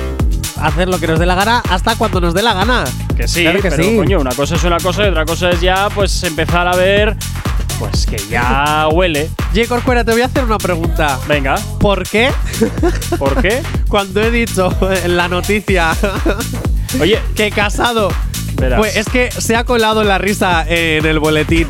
hacer lo que nos dé la gana hasta cuando nos dé la gana.
Que sí,
Claro que
pero
sí.
coño, una cosa es una cosa y otra cosa es ya pues empezar a ver pues que ya huele.
J. Corcuera, te voy a hacer una pregunta.
Venga.
¿Por qué?
¿Por qué?
Cuando he dicho en la noticia
Oye,
que casado.
Verás.
Pues es que se ha colado la risa en el boletín.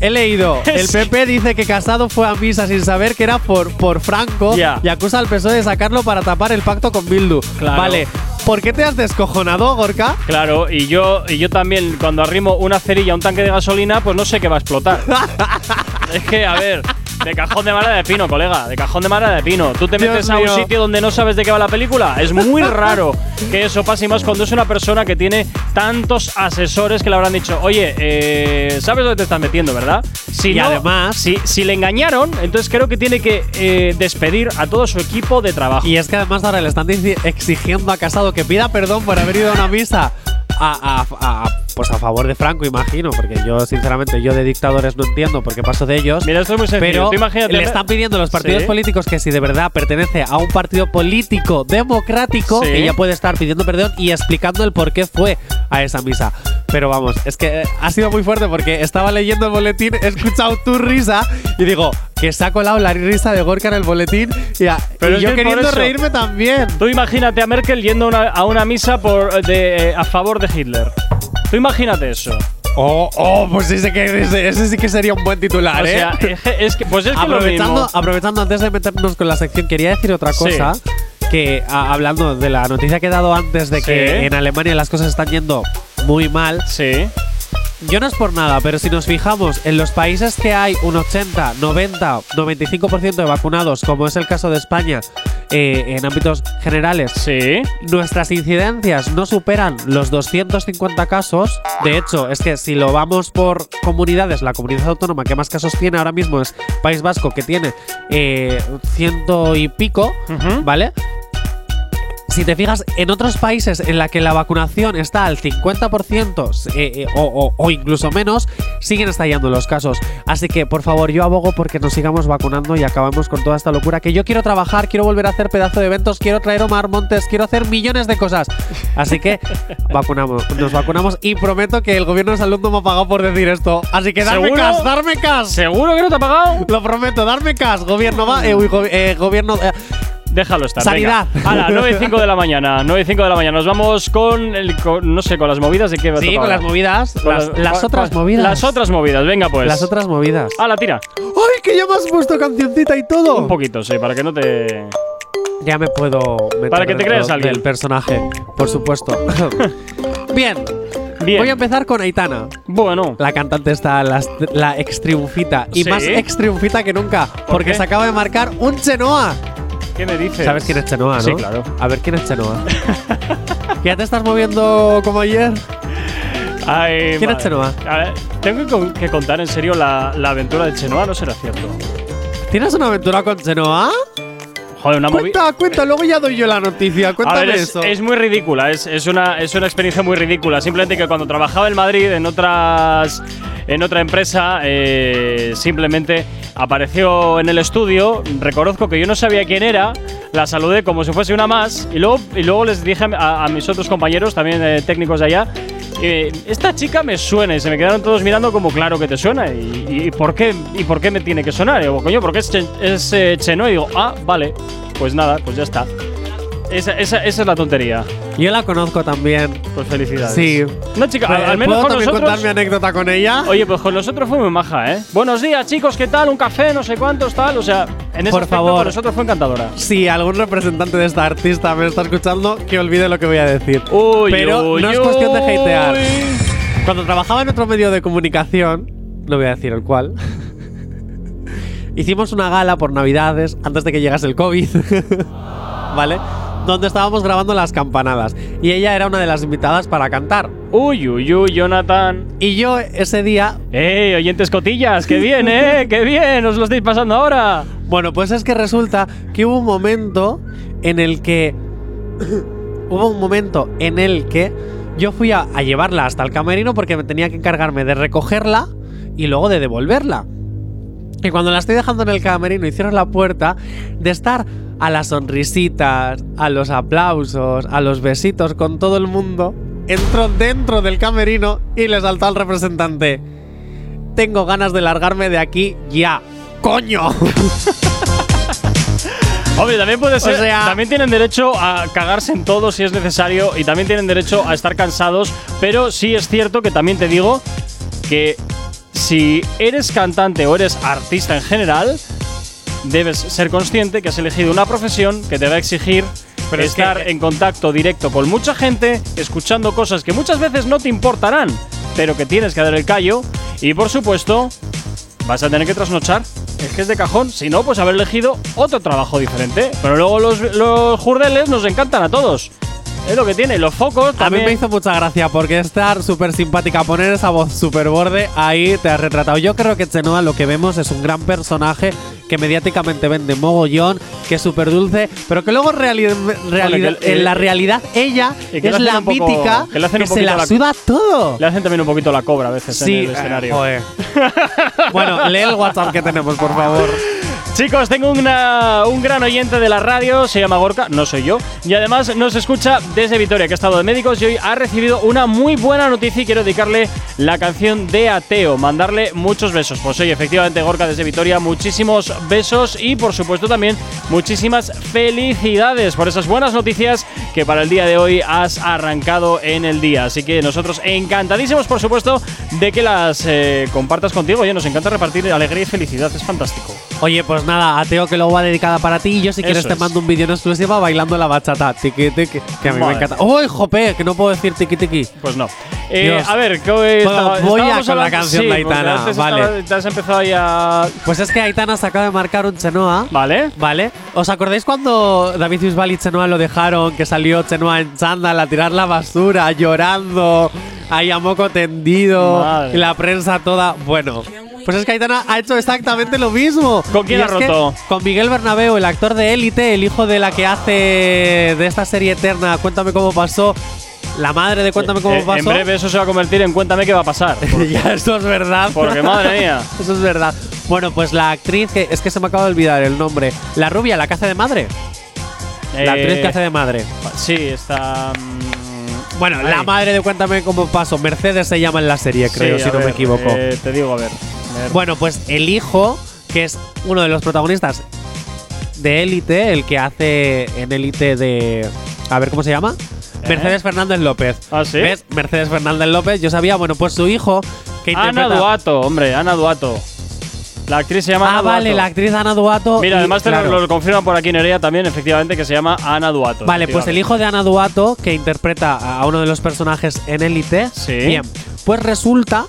He leído, el. PP dice que Casado fue a misa sin saber que era por, por Franco
Ya.
y acusa al PSOE de sacarlo para tapar el pacto con Bildu.
Claro.
Vale, ¿por qué te has descojonado, Gorka?
Claro, y yo, y yo también cuando arrimo una cerilla a un tanque de gasolina, pues no sé qué va a explotar. es que, a ver, de cajón de madera de pino, colega, de cajón de madera de pino. Tú te
Dios
metes a un sitio donde no sabes de qué va la película. Es muy raro que eso pase y más cuando es una persona que tiene tantos asesores que le habrán dicho, oye, eh, ¿sabes dónde te estás metiendo, verdad? Si
Y
no-
además-
si, si le engañaron, entonces creo que tiene que eh, despedir a todo su equipo de trabajo.
Y es que además ahora le están exigiendo a Casado que pida perdón por haber ido a una misa a, a- a- pues a favor de Franco, imagino, porque yo sinceramente yo de dictadores no entiendo por qué paso de ellos.
Mira, esto es muy sencillo.
Pero
imagínate-
le están pidiendo a los partidos
Sí.
políticos que si de verdad pertenece a un partido político democrático,
Sí.
ella puede estar pidiendo perdón y explicando el por qué fue a esa misa. Pero vamos, es que eh, ha sido muy fuerte porque estaba leyendo el boletín, he escuchado tu risa y digo que se ha colado la risa de Gorka en el boletín y, a-
Pero
y yo
que
queriendo
eso-
reírme también.
Tú imagínate a Merkel yendo a una, a una misa por, de, eh, a favor de Hitler. Tú imagínate eso.
Oh, oh, pues ese, que, ese, ese sí que sería un buen titular,
O
¿eh?
sea, es que- es que, pues es que lo
aprovechando,
mismo.
aprovechando antes de meternos con la sección, quería decir otra
Sí.
cosa. Que a- hablando de la noticia que he dado antes de que
Sí.
en Alemania las cosas están yendo muy mal.
Sí.
Yo no es por nada, pero si nos fijamos en los países que hay un 80, 90, 95% de vacunados, como es el caso de España, eh, en ámbitos generales,
sí.
nuestras incidencias no superan los 250 casos. De hecho, es que si lo vamos por comunidades, la comunidad autónoma que más casos tiene ahora mismo es País Vasco, que tiene eh, ciento y pico, ¿vale? Si te fijas, en otros países en la que la vacunación está al 50% eh, eh, o, o- o incluso menos, siguen estallando los casos. Así que, por favor, yo abogo porque nos sigamos vacunando y acabamos con toda esta locura. Que yo quiero trabajar, quiero volver a hacer pedazo de eventos, quiero traer Omar Montes, quiero hacer millones de cosas. Así que, vacunamos, nos vacunamos y prometo que el gobierno de salud no me ha pagado por decir esto. Así que darme
¿Seguro?
cas, darme cas.
¿Seguro que no te ha pagado?
Lo prometo, darme cas, gobierno va, eh, uy, go- eh, gobierno.
Déjalo estar.
Sanidad.
Venga. A las 9 y 5 de la mañana. 9 y 5 de la mañana. Nos vamos con, el, con- no sé, con las movidas de qué va a
Sí, con las movidas.
Con
Las,
las-
las
¿cuál-
otras movidas.
Las otras movidas, venga pues.
Las otras movidas.
Ah, la tira.
¡Ay, que ya me has puesto cancioncita y todo!
Un poquito, sí, para que no te.
Ya me puedo meter
Para que te creas alguien.
del personaje, por supuesto. Bien.
Bien.
Voy a empezar con Aitana.
Bueno.
La cantante está la, la ex triunfita. Y
¿Sí?
más ex triunfita que nunca. Porque
qué?
se acaba de marcar un Chenoa.
¿Qué me dices?
¿Sabes quién es Chenoa, no?
Sí, claro.
A ver, ¿quién es Chenoa? ¿Ya te estás moviendo como ayer?
Ay,
¿Quién es. Chenoa?
A ver, tengo que con- que contar en serio la, la aventura de Chenoa, no será cierto.
¿Tienes una aventura con Chenoa?
Joder, una movida.
Cuenta, cuenta, luego ya doy yo la noticia.
A
Cuéntame
ver, es,
eso.
es muy ridícula, es, es una, es una experiencia muy ridícula. Simplemente que cuando trabajaba en Madrid, en otras. En otra empresa, eh, simplemente apareció en el estudio. Reconozco que yo no sabía quién era, la saludé como si fuese una más. Y luego, y luego les dije a, a mis otros compañeros, también eh, técnicos de allá, eh, esta chica me suena. Y se me quedaron todos mirando como, claro que te suena. ¿Y, y por, qué, y por qué me tiene que sonar? Y digo, coño, porque es, es eh. Y digo, ah, vale, pues nada, pues ya está. Esa, esa- esa es la tontería.
Yo la conozco también.
Pues felicidades.
Sí.
Una chica, al, al
¿Puedo
menos con
también
nosotros.
contar mi anécdota con ella?
Oye, pues con nosotros fue muy maja, ¿eh? Buenos días, chicos, ¿qué tal? Un café, no sé cuántos, tal. O sea, en ese
Por
aspecto
favor.
con nosotros fue encantadora.
Si algún representante de esta artista me está escuchando, que olvide lo que voy a decir.
Uy,
Pero
uy,
no es cuestión de
uy.
hatear. Cuando trabajaba en otro medio de comunicación, no voy a decir el cual, hicimos una gala por Navidades antes de que llegase el COVID. ¿Vale? Donde estábamos grabando las campanadas. Y ella era una de las invitadas para cantar.
Uy, uy, uy, Jonathan.
Y yo ese día.
¡Eh, oyentes cotillas! ¡Qué bien, eh! ¡Qué bien! ¡Os lo estáis pasando ahora!
Bueno, pues es que resulta que hubo un momento en el que. hubo un momento en el que yo fui a, a llevarla hasta el camerino porque me tenía que encargarme de recogerla y luego de devolverla. Y cuando la estoy dejando en el camerino y cierro la puerta, de estar a las sonrisitas, a los aplausos, a los besitos con todo el mundo, entro dentro del camerino y le saltó al representante. Tengo ganas de largarme de aquí ya. ¡Coño!
Hombre, también puede ser.
sea-
también tienen derecho a cagarse en todo si es necesario y también tienen derecho a estar cansados. Pero sí es cierto que también te digo que si eres cantante o eres artista en general, debes ser consciente que has elegido una profesión que te va a exigir
Pero es
estar
que-
en contacto directo con mucha gente, escuchando cosas que muchas veces no te importarán, pero que tienes que dar el callo. Y por supuesto, vas a tener que trasnochar. Es que es de cajón. Si no, pues haber elegido otro trabajo diferente. Pero luego los, los jurdeles nos encantan a todos. Es lo que tiene. Los focos
A mí
también.
me hizo mucha gracia porque estar súper simpática, poner esa voz súper borde, ahí te has retratado. Yo creo que Chenoa lo que vemos es un gran personaje que mediáticamente vende mogollón, que es súper dulce, pero que luego reali- realidad-
que-
en la realidad ella
que
es la
poco-
mítica
que un
se la
la-
suda todo.
Le hacen también un poquito la cobra a veces
Sí,
en el
eh,
escenario.
joder. bueno, lee el WhatsApp que tenemos, por favor.
Chicos, tengo una- un gran oyente de la radio, se llama Gorka, no soy yo, y además nos escucha desde Vitoria, que ha estado de médicos y hoy ha recibido una muy buena noticia y quiero dedicarle la canción de Ateo, mandarle muchos besos. Pues hoy, efectivamente, Gorka desde Vitoria, muchísimos besos y por supuesto también muchísimas felicidades por esas buenas noticias que para el día de hoy has arrancado en el día. Así que nosotros encantadísimos, por supuesto, de que las eh, compartas contigo. Oye, nos encanta repartir alegría y felicidad, es fantástico.
Oye, pues nada, Ateo que luego va dedicada para ti y yo si quieres te
es.
mando un vídeo en exclusiva bailando la bachata. Tiki tiki, que a mí
Madre
me encanta. ¡Uy, jope! Que no puedo decir tiki tiki.
Pues no. Eh,
Dios.
a ver, ¿qué hoy
Bueno,
estaba-
voy a
estábamos
con la
hablando-
canción
sí,
de
porque
Aitana,
antes
vale.
estaba- te has empezado ahí a.
Pues es que Aitana se acaba de marcar un Chenoa.
Vale.
Vale. ¿Os acordáis cuando David Bisbal y Chenoa lo dejaron? Que salió Chenoa en chándal a tirar la basura, llorando, ahí a moco tendido,
Madre.
y la prensa toda. Bueno. Pues es que Aitana ha hecho exactamente lo mismo.
¿Con quién
Y
ha roto?
Con Miguel Bernabeu, el actor de Élite, el hijo de la que hace de esta serie eterna Cuéntame cómo pasó, la madre de Cuéntame cómo
Eh,
pasó.
en breve eso se va a convertir en Cuéntame qué va a pasar.
ya, eso es verdad.
Porque, madre mía.
Eso es verdad. Bueno, pues la actriz, que es que se me acaba de olvidar el nombre. La rubia, la que hace de madre. La
Eh,
actriz que hace de madre.
Sí, está. mm,
Bueno,
ahí.
la madre de Cuéntame cómo pasó. Mercedes se llama en la serie, creo,
Sí,
si no me equivoco.
eh, te digo, a ver.
Bueno, pues el hijo, que es uno de los protagonistas de Élite, el que hace en Élite de. A ver, ¿cómo se llama? Mercedes Fernández López.
¿Eh? ¿Ah, sí?
¿Ves? Mercedes Fernández López. Yo sabía, bueno, pues su hijo, que
Ana. Duato, hombre, Ana Duato. La actriz se llama
Ah,
Ana
vale,
Duato.
la actriz Ana Duato.
Mira,
y-
además te lo, confirman por aquí Nerea también, efectivamente, que se llama Ana Duato.
Vale, pues el hijo de Ana Duato, que interpreta a uno de los personajes en Élite.
Sí.
Bien, pues resulta.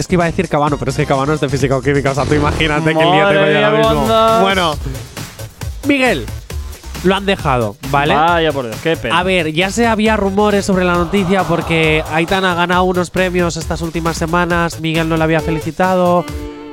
Es que iba a decir Cabano, pero es que Cabano es de física o química. O sea, tú imagínate que el día yo
mía,
ahora mismo. Bueno, Miguel, lo han dejado, ¿vale?
Vaya por Dios, qué pena.
A ver, ya se había rumores sobre la noticia porque Aitana ha ganado unos premios estas últimas semanas, Miguel no le había felicitado,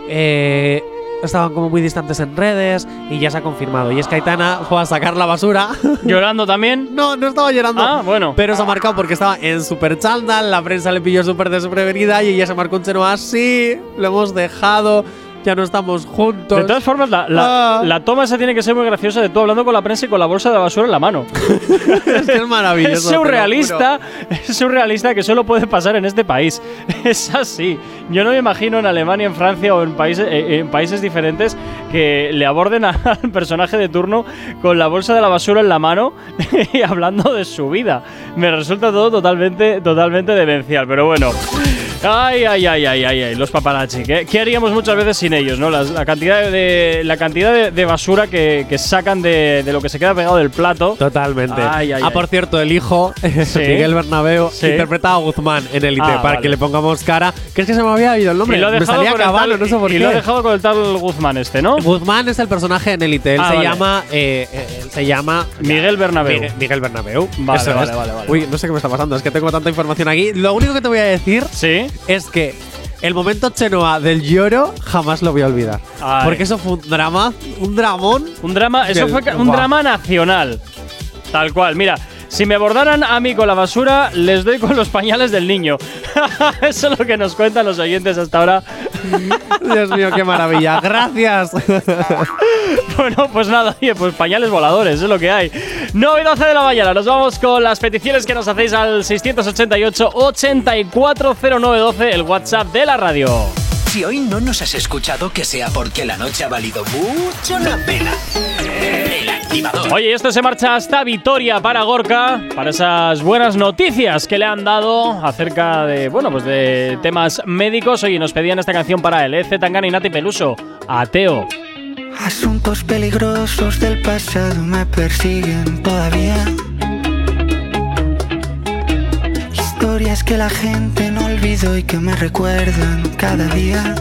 eh, estaban como muy distantes en redes y ya se ha confirmado. Y es que Aitana fue a sacar la basura.
¿Llorando también?
No, no estaba llorando.
Ah, bueno.
Pero se ha marcado porque estaba en super chándal, la prensa le pilló súper desprevenida y ella se marcó un cheno así, lo hemos dejado, ya no estamos juntos.
De todas formas, la, la-
Ah.
la toma esa tiene que ser muy graciosa de tú hablando con la prensa y con la bolsa de basura en la mano.
es que es maravilloso.
Es surrealista, es surrealista que solo puede pasar en este país. Es así. Yo no me imagino en Alemania, en Francia o en países, eh, en países diferentes que le aborden al personaje de turno con la bolsa de la basura en la mano y hablando de su vida. Me resulta todo totalmente, totalmente demencial, pero bueno. Ay, ay, ay, ay, ay, ay, los paparazzi. ¿Qué, qué haríamos muchas veces sin ellos, no? La cantidad de, la cantidad de, de basura que, que sacan de, de lo que se queda pegado del plato.
Totalmente.
Ay, ay,
ah,
ay.
por cierto, el hijo, Miguel Bernabeu,
Sí.
interpreta a Guzmán en Elite,
Ah,
para
vale.
que le pongamos cara. Que es que se me había ido el nombre.
Y lo ha
me
dejado
salía
con el
Cabano,
tal-
no sé por
y
qué.
lo ha dejado con el tal Guzmán este, ¿no?
Guzmán es el personaje en Elite. Él
Ah,
se
vale.
llama. eh, eh, él se llama.
Miguel Bernabeu.
Miguel, Miguel Bernabeu.
Vale,
Eso
vale,
es.
vale, vale.
Uy, no sé qué me está pasando. Es que tengo tanta información aquí. Lo único que te voy a decir
¿Sí?
es que el momento Chenoa del lloro jamás lo voy a olvidar.
Ay.
Porque eso fue un drama, un dramón.
Un drama, eso fue un drama nacional. Tal cual. Mira, si me abordaran a mí con la basura, les doy con los pañales del niño. eso es lo que nos cuentan los oyentes hasta ahora.
Dios mío, qué maravilla. Gracias.
bueno, pues nada, oye, pues pañales voladores, es lo que hay. 9 y 12 de la mañana, nos vamos con las peticiones que nos hacéis al 688-840912, el WhatsApp de la radio.
Si hoy no nos has escuchado, que sea porque la noche ha valido mucho la pena. Activador.
Oye, esto se marcha hasta Vitoria para Gorka, para esas buenas noticias que le han dado acerca de, bueno, pues de temas médicos. Oye, nos pedían esta canción para él, ¿eh? Tangana y Nati Peluso, Ateo.
Asuntos peligrosos del pasado me persiguen todavía. Historias que la gente no olvidó y que me recuerdan cada día.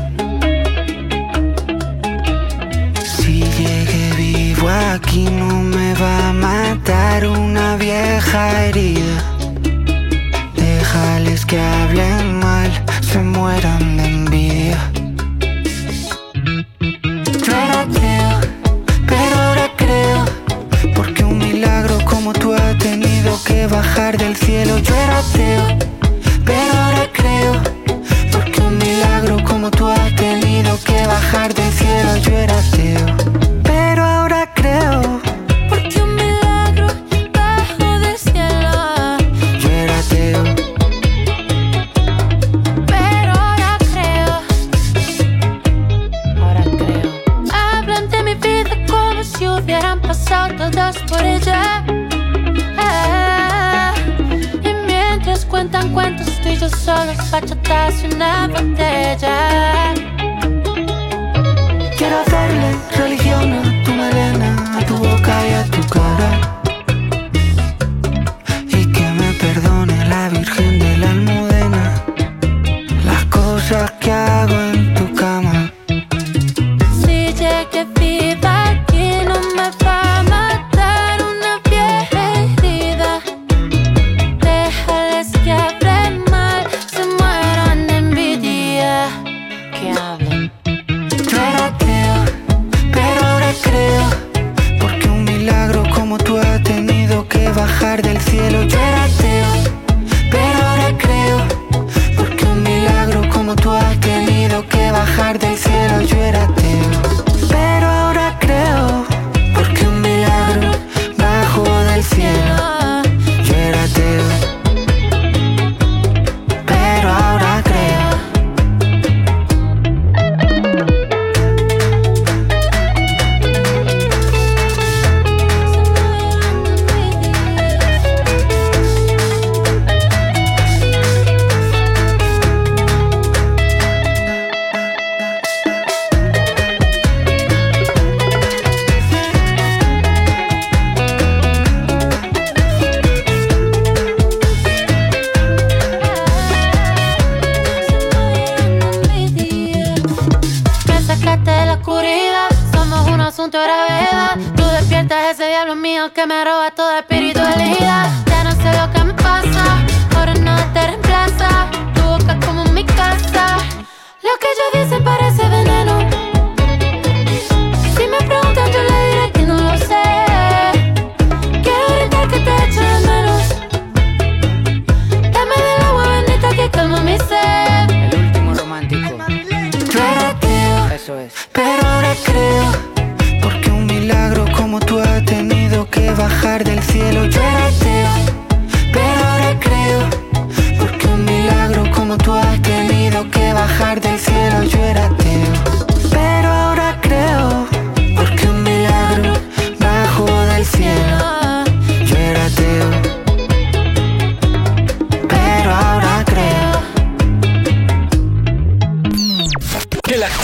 Aquí no me va a matar una vieja herida. Déjales que hablen mal, se mueran de envidia. Yo era ateo, pero ahora creo. Porque un milagro como tú ha tenido que bajar del cielo. Yo era ateo, pero ahora creo. Porque un milagro como tú ha tenido que bajar del cielo. Yo era ateo,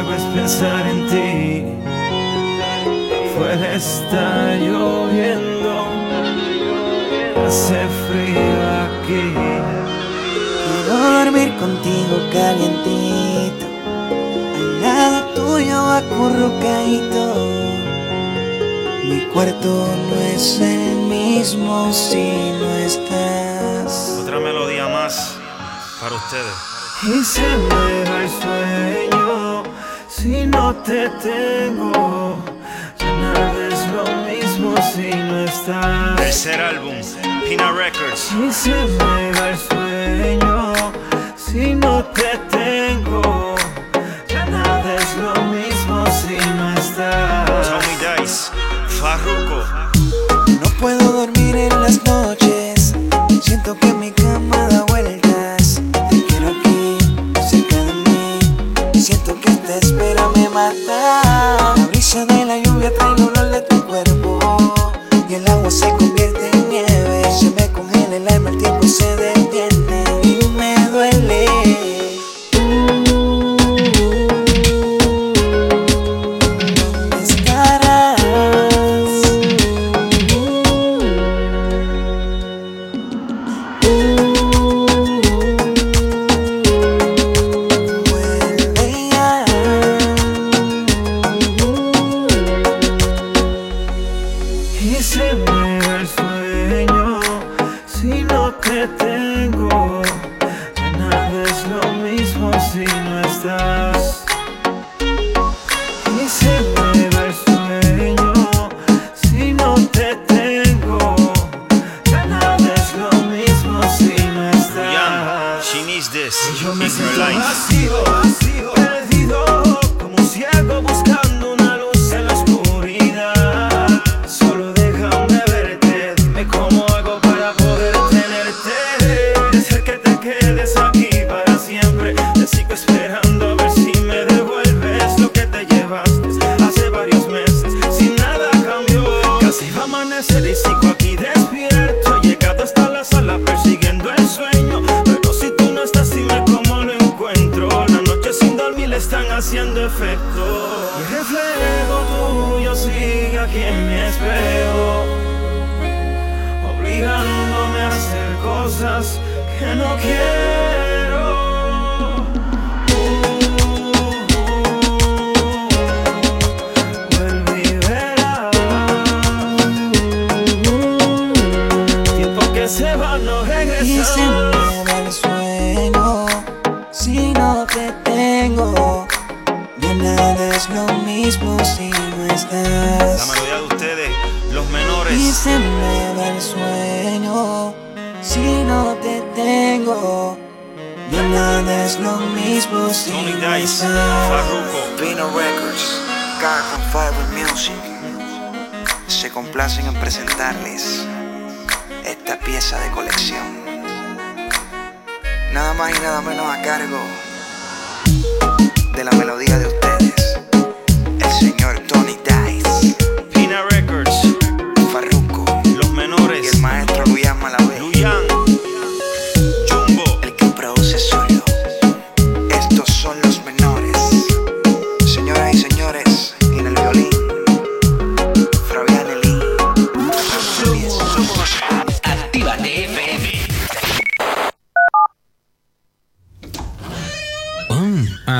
Hago es pensar en ti. Fuera está lloviendo. Hace frío aquí.
Quiero dormir contigo calientito, al lado tuyo acurrucadito. Mi cuarto no es el mismo si no estás.
Otra melodía más para ustedes.
Y se me va el sueño si no te tengo. Ya nada es lo mismo si no estás.
Tercer álbum, Pina Records.
Y se me va el sueño si no te tengo. Ya nada es lo mismo si no estás.
Tommy Dice, Farruko.
No puedo dormir en las noches my back. aquí en
mi espejo, obligándome a hacer cosas que no quiero. Tiempo que Se van, no
regresan. es lo mismo
Tony Dice,
Pino Records, Garden Fiber Music se complacen en presentarles esta pieza de colección. Nada más y nada menos a cargo de la melodía de ustedes.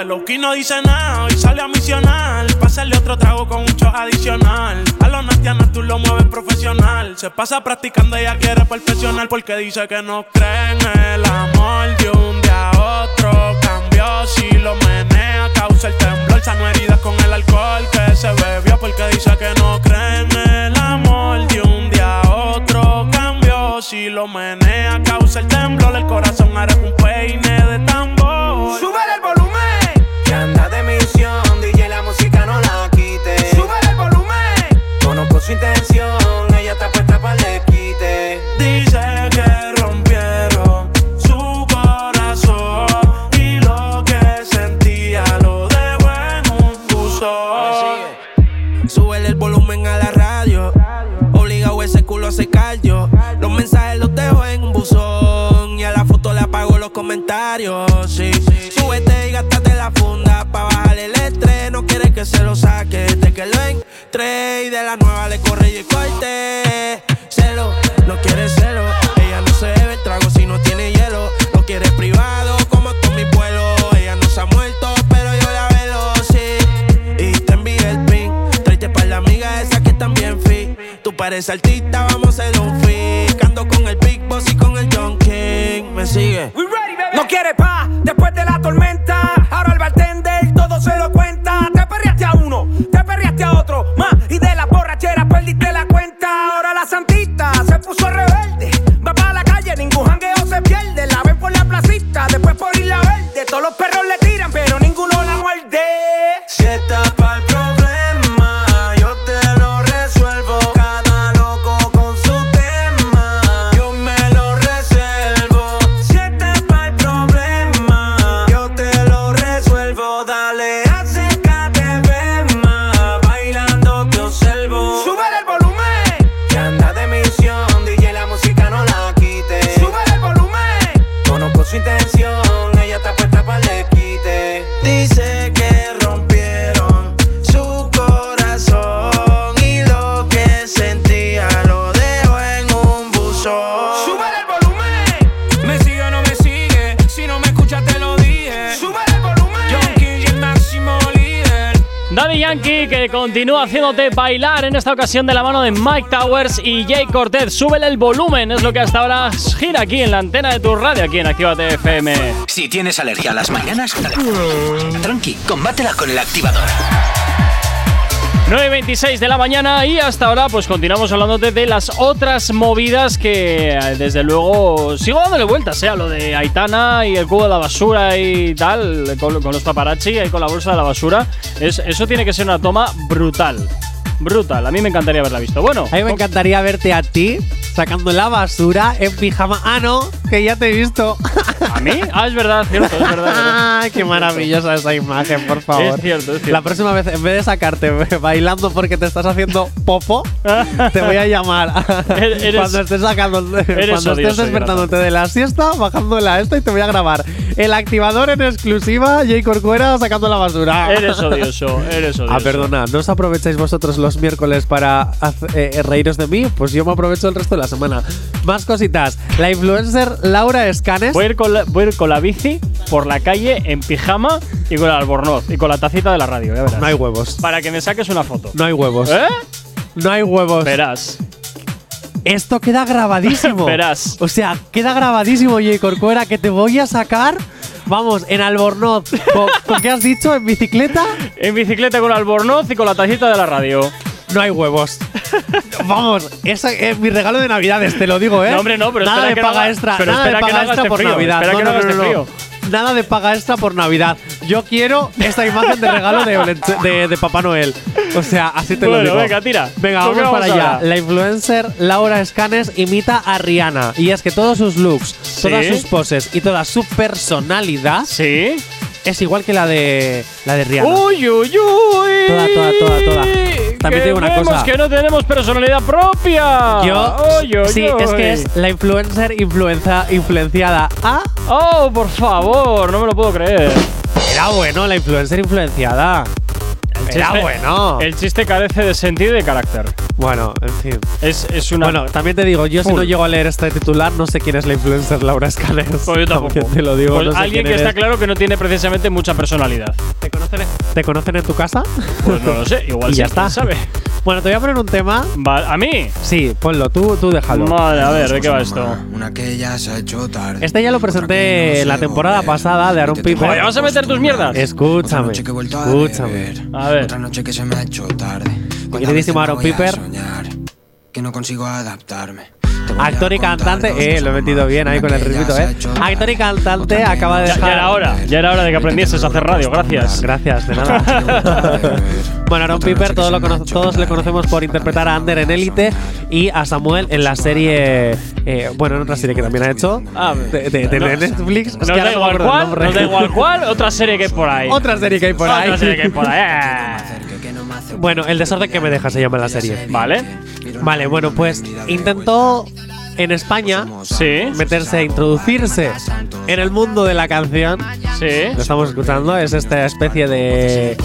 Pues suave. Lowkey no
dice nada, y sale a misionar. Pásale otro trago con un shot adicional. A los natianas tú lo mueves profesional. Se pasa practicando, ella quiere perfeccionar. Porque dice que no cree el amor de un día a otro. Cambió si lo menea, causa el temblor. Sano heridas con el alcohol que se bebió. Porque dice que no cree el amor de un día a otro. Cambió si lo menea, causa el temblor. El corazón hará un peine de tambor.
¡Súbele! Su intención, ella está puesta para le quite.
Dice que rompieron su corazón y lo que sentía lo dejó en un buzón.
Súbele el volumen a la radio. Obligado ese culo a secar yo. Los mensajes los dejo en un buzón. Y a la foto le apago los comentarios. Sí, Súbete y gástate la funda. Pa' bajarle el estrés. No quiere que se lo saque. Y de la nueva le corre y el corte. Celo, no quiere celo. Ella no se bebe el trago si no tiene hielo. Lo quiere privado como todos mis vuelos. Ella no se ha muerto, pero yo la velo, sí. Y te envié el pin. Tráete para la amiga esa que también fit. Tú pareces artista, vamos a hacer un fit. Ando con el Big Boss y con el John King. Me sigue.
No quiere paz después de la tormenta.
Continúa haciéndote bailar en esta ocasión de la mano de Mike Towers y Jay Cortez. Súbele el volumen, es lo que hasta ahora gira aquí en la antena de tu radio, aquí en Actívate FM.
Si tienes alergia a las mañanas, tranqui, combátela con el activador.
9.26 de la mañana y hasta ahora pues continuamos hablándote de las otras movidas que eh, desde luego sigo dándole vueltas, ¿eh? A lo de Aitana y el cubo de la basura y tal, con, con los paparazzi y con la bolsa de la basura. Es, eso tiene que ser una toma brutal. Brutal, a mí me encantaría haberla visto. Bueno,
A mí me encantaría verte a ti sacando la basura en pijama. Ah, no, que ya te he visto.
¿a mí? Ah, es verdad, cierto, es verdad. es verdad.
Ay, qué maravillosa esa imagen, por favor.
Es cierto, es cierto.
La próxima vez, en vez de sacarte bailando porque te estás haciendo popo, te voy a llamar.
Eres-
cuando estés sacando, cuando estés despertándote de la siesta, bajándola a esta y te voy a grabar. El activador en exclusiva, Jay Corcuera sacando la basura.
Eres odioso, eres odioso.
Ah, perdona, ¿no os aprovecháis vosotros los miércoles para haz- eh, reíros de mí? Pues yo me aprovecho el resto de la semana. Más cositas. La influencer Laura Escanes.
Voy a, ir con la, voy a ir con la bici por la calle en pijama y con el albornoz y con la tacita de la radio, ya verás.
No hay huevos.
Para que me saques una foto.
No hay huevos.
¿Eh?
No hay huevos.
Verás.
Esto queda grabadísimo.
Verás.
O sea, queda grabadísimo, Jay Corcuera, que te voy a sacar. Vamos, en Albornoz. ¿Con, con qué has dicho? ¿En bicicleta?
En bicicleta con albornoz y con la tacita de la radio.
No hay huevos. Vamos, es mi regalo de Navidades, te lo digo, ¿eh?
No, hombre, no, pero
nada de paga extra. nada de paga extra por Navidad. Nada de paga extra por Navidad. Yo quiero esta imagen de regalo de, de, de Papá Noel. O sea, así te lo digo.
venga, tira.
Venga,
¿Con qué
vamos para allá. La influencer Laura Escanes imita a Rihanna. Y es que todos sus looks, todas sus poses y toda su personalidad
¿Sí?
es igual que la de la de Rihanna.
Uy, uy, uy.
Toda, toda, toda, toda. También
Que
digo una cosa.
que no tenemos personalidad propia.
Yo,
uy,
sí, es que es la influencer influenza, influenciada a.
Oh, por favor, no me lo puedo creer.
Era bueno la influencer influenciada. Era
chiste-
bueno.
El chiste carece de sentido y de carácter.
Bueno, en fin.
Es, es una.
Bueno, también te digo, yo si no llego a leer este titular, no sé quién es la influencer Laura Escanes.
Pues yo tampoco.
Te lo digo.
Pues
no sé
alguien que está claro que no tiene precisamente mucha personalidad.
¿Te conocen, ¿Te conocen en tu casa?
Pues no lo sé, igual
Y
sí,
ya está.
sabe.
Bueno, te voy a poner un tema.
¿A mí?
Sí, ponlo, tú, tú déjalo.
Vale, a ver, ¿de qué va esto?
Una que ya se ha hecho tarde.
Este ya lo presenté la temporada pasada de Aaron Piper.
Joder, ¿vas a meter tus mierdas?
Escúchame,
a
escúchame.
beber.
A ver.
Otra noche que se me ha hecho tarde.
Queridísimo Aaron
a
Piper.
soñar Que no consigo adaptarme.
Actor y cantante, eh, lo he metido bien ahí con el ritmito, eh. Actor y cantante acaba de dejar.
ya era hora, ya era hora de que aprendieses a hacer radio, gracias.
Gracias, de nada. bueno, Aaron Piper, todos, lo cono- todos le conocemos por interpretar a Ander en Élite y a Samuel en la serie. eh, bueno, en otra serie que también ha hecho.
Ah,
de, de- de
no-
Netflix. Es
Nos
que
da igual cuál, nos da igual cuál, otra serie que hay por ahí.
Otra serie que hay por
Otra
ahí.
serie que hay por ahí. Eh.
Bueno, El desorden que me deja se llama la serie.
Vale.
Vale, bueno, pues intentó en España
Sí.
meterse, introducirse en el mundo de la canción.
Sí.
Lo estamos escuchando, es esta especie de.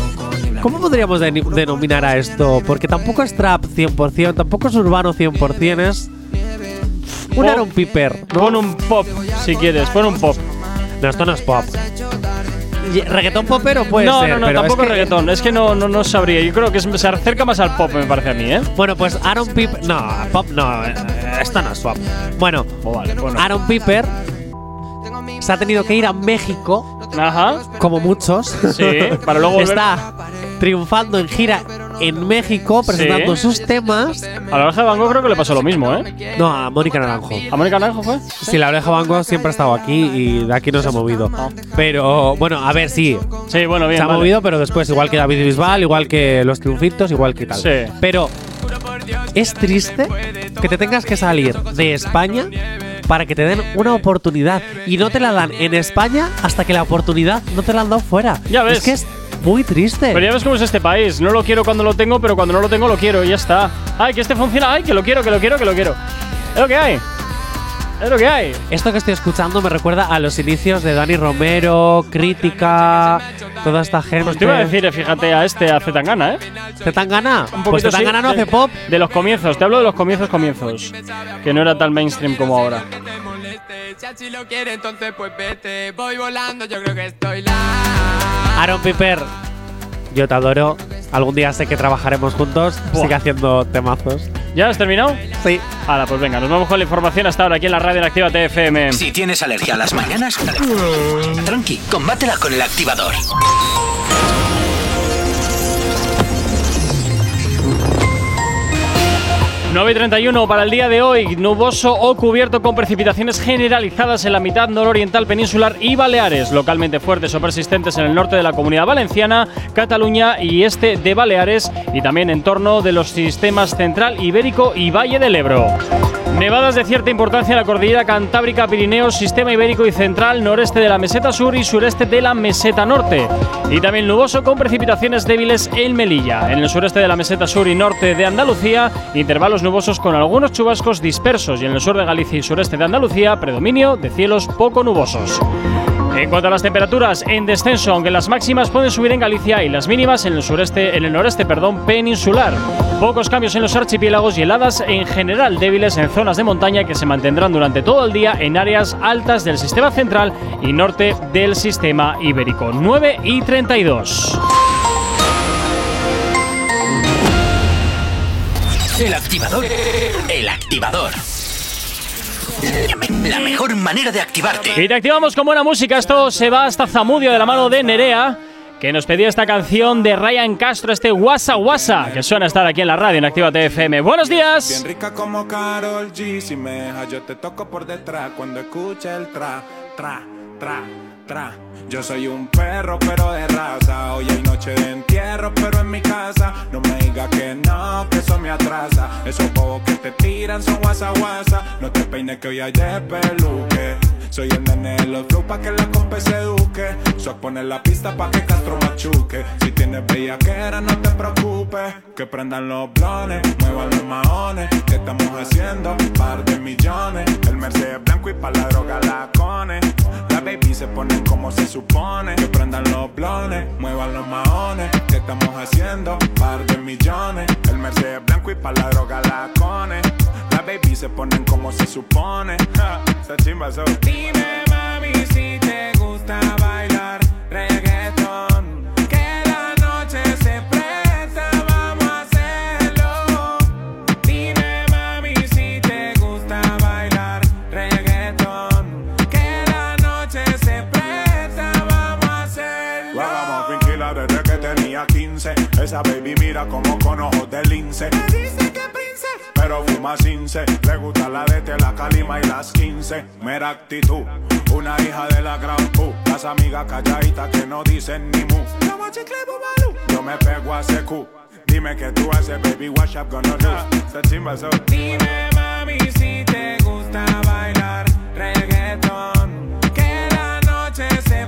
¿Cómo podríamos de- denominar a esto? Porque tampoco es trap 100%, tampoco es urbano 100%, es. Un. Aaron Piper. ¿no?
Pon un pop, si quieres, pon un pop.
No, esto no es pop. ¿Reggaetón popero puede
no,
ser?
no, no,
pero
tampoco
es que-
reggaetón. Es que no, no, no sabría. Yo creo que se acerca más al pop, me parece a mí, ¿eh?
Bueno, pues Aaron Piper. No, pop no, eh, esto no es pop. Bueno,
vale, bueno.
Aaron Piper se ha tenido que ir a México,
Ajá.
como muchos.
Sí, para luego volver.
Está triunfando en gira en México, presentando
Sí.
sus temas.
A la oreja de Van Gogh creo que le pasó lo mismo, ¿eh?
No, a Mónica Naranjo.
¿A Mónica Naranjo fue?
Sí, la oreja Van Gogh siempre ha estado aquí y de aquí no se ha movido. Pero bueno, a ver, sí.
Sí, bueno, bien.
se ha
vale.
movido, pero después, igual que David Bisbal, igual que los triunfitos, igual que tal.
Sí.
Pero es triste que te tengas que salir de España para que te den una oportunidad. Y no te la dan en España hasta que la oportunidad no te la han dado fuera.
Ya ves.
Es que es muy triste.
Pero ya ves cómo es este país. No lo quiero cuando lo tengo, pero cuando no lo tengo lo quiero y ya está. Ay, que este funciona. Ay, que lo quiero, que lo quiero, que lo quiero. Es lo que hay. Es lo que hay.
Esto que estoy escuchando me recuerda a los inicios de Dani Romero, Crítica, toda esta gente.
Pues te iba a decir, fíjate, a este, a Zetangana, ¿eh?
¿Zetangana?
Un
Pues Zetangana
sí,
no
de-
hace pop.
De los comienzos, te hablo de los comienzos, comienzos. Que no era tan mainstream como ahora.
Si así lo quiere, entonces pues vete. Voy volando, yo creo que estoy la.
Aaron Piper, yo te adoro. Algún día sé que trabajaremos juntos.
Buah.
Sigue haciendo temazos.
¿Ya has terminado?
Sí.
Ahora, pues venga, nos vamos con la información hasta ahora aquí en la radio en Activa TFM.
Si tienes alergia a las mañanas, tranqui, combátela con el activador.
Nueve y 31 para el día de hoy, nuboso o cubierto con precipitaciones generalizadas en la mitad nororiental peninsular y Baleares, localmente fuertes o persistentes en el norte de la comunidad valenciana, Cataluña y este de Baleares y también en torno de los sistemas central, ibérico y Valle del Ebro. Nevadas de cierta importancia en la cordillera Cantábrica, Pirineos, Sistema Ibérico y Central, noreste de la meseta sur y sureste de la meseta norte. Y también nuboso con precipitaciones débiles en Melilla. En el sureste de la meseta sur y norte de Andalucía, intervalos nubosos con algunos chubascos dispersos. Y en el sur de Galicia y sureste de Andalucía, predominio de cielos poco nubosos. En cuanto a las temperaturas, en descenso, aunque las máximas pueden subir en Galicia y las mínimas en el sureste, en el noreste, perdón, peninsular. Pocos cambios en los archipiélagos y heladas en general débiles en zonas de montaña que se mantendrán durante todo el día en áreas altas del sistema central y norte del sistema ibérico. 9 y 32.
El activador. El activador. La mejor manera de activarte.
Y te activamos con buena música. Esto se va hasta Zamudio de la mano de Nerea, que nos pedía esta canción de Ryan Castro, este Wasa Wasa, que suena estar aquí en la radio en Activa TFM. ¡Buenos días!
Bien rica como Carol G, si me deja yo te toco por detrás cuando escucha el tra, tra, tra, tra. Yo soy un perro pero de raza, hoy hay noche de entierro pero en mi casa. No me diga que no, que eso me atrasa. Esos bobos que te tiran son guasa guasa. No te peines que hoy hay de peluque. Soy el nene de los flow pa' que la compa se eduque. Soy poner la pista pa' que Castro machuque. Si tienes bellaquera, no te preocupes. Que prendan los blones, muevan los maones. ¿Qué estamos haciendo? Par de millones. El Mercedes blanco y pa' la droga la cone. Las baby se ponen como se supone. Que prendan los blones, muevan los maones. ¿Qué estamos haciendo? Par de millones. El Mercedes blanco y pa' la droga la cone. Las baby se ponen como se supone. Ja, esa chimba so. Dime mami si te gusta bailar reggaetón. Baby mira como con ojos de lince. Pero fuma cince, le gusta la de la calima y las 15. Mera actitud, una hija de la gran Q. Las amigas calladitas que no dicen ni mu. Yo me pego a CQ. Dime que tú haces, baby, what's up gonna do? Esta chimba eso.
Dime mami si te gusta bailar reggaetón. Que la noche se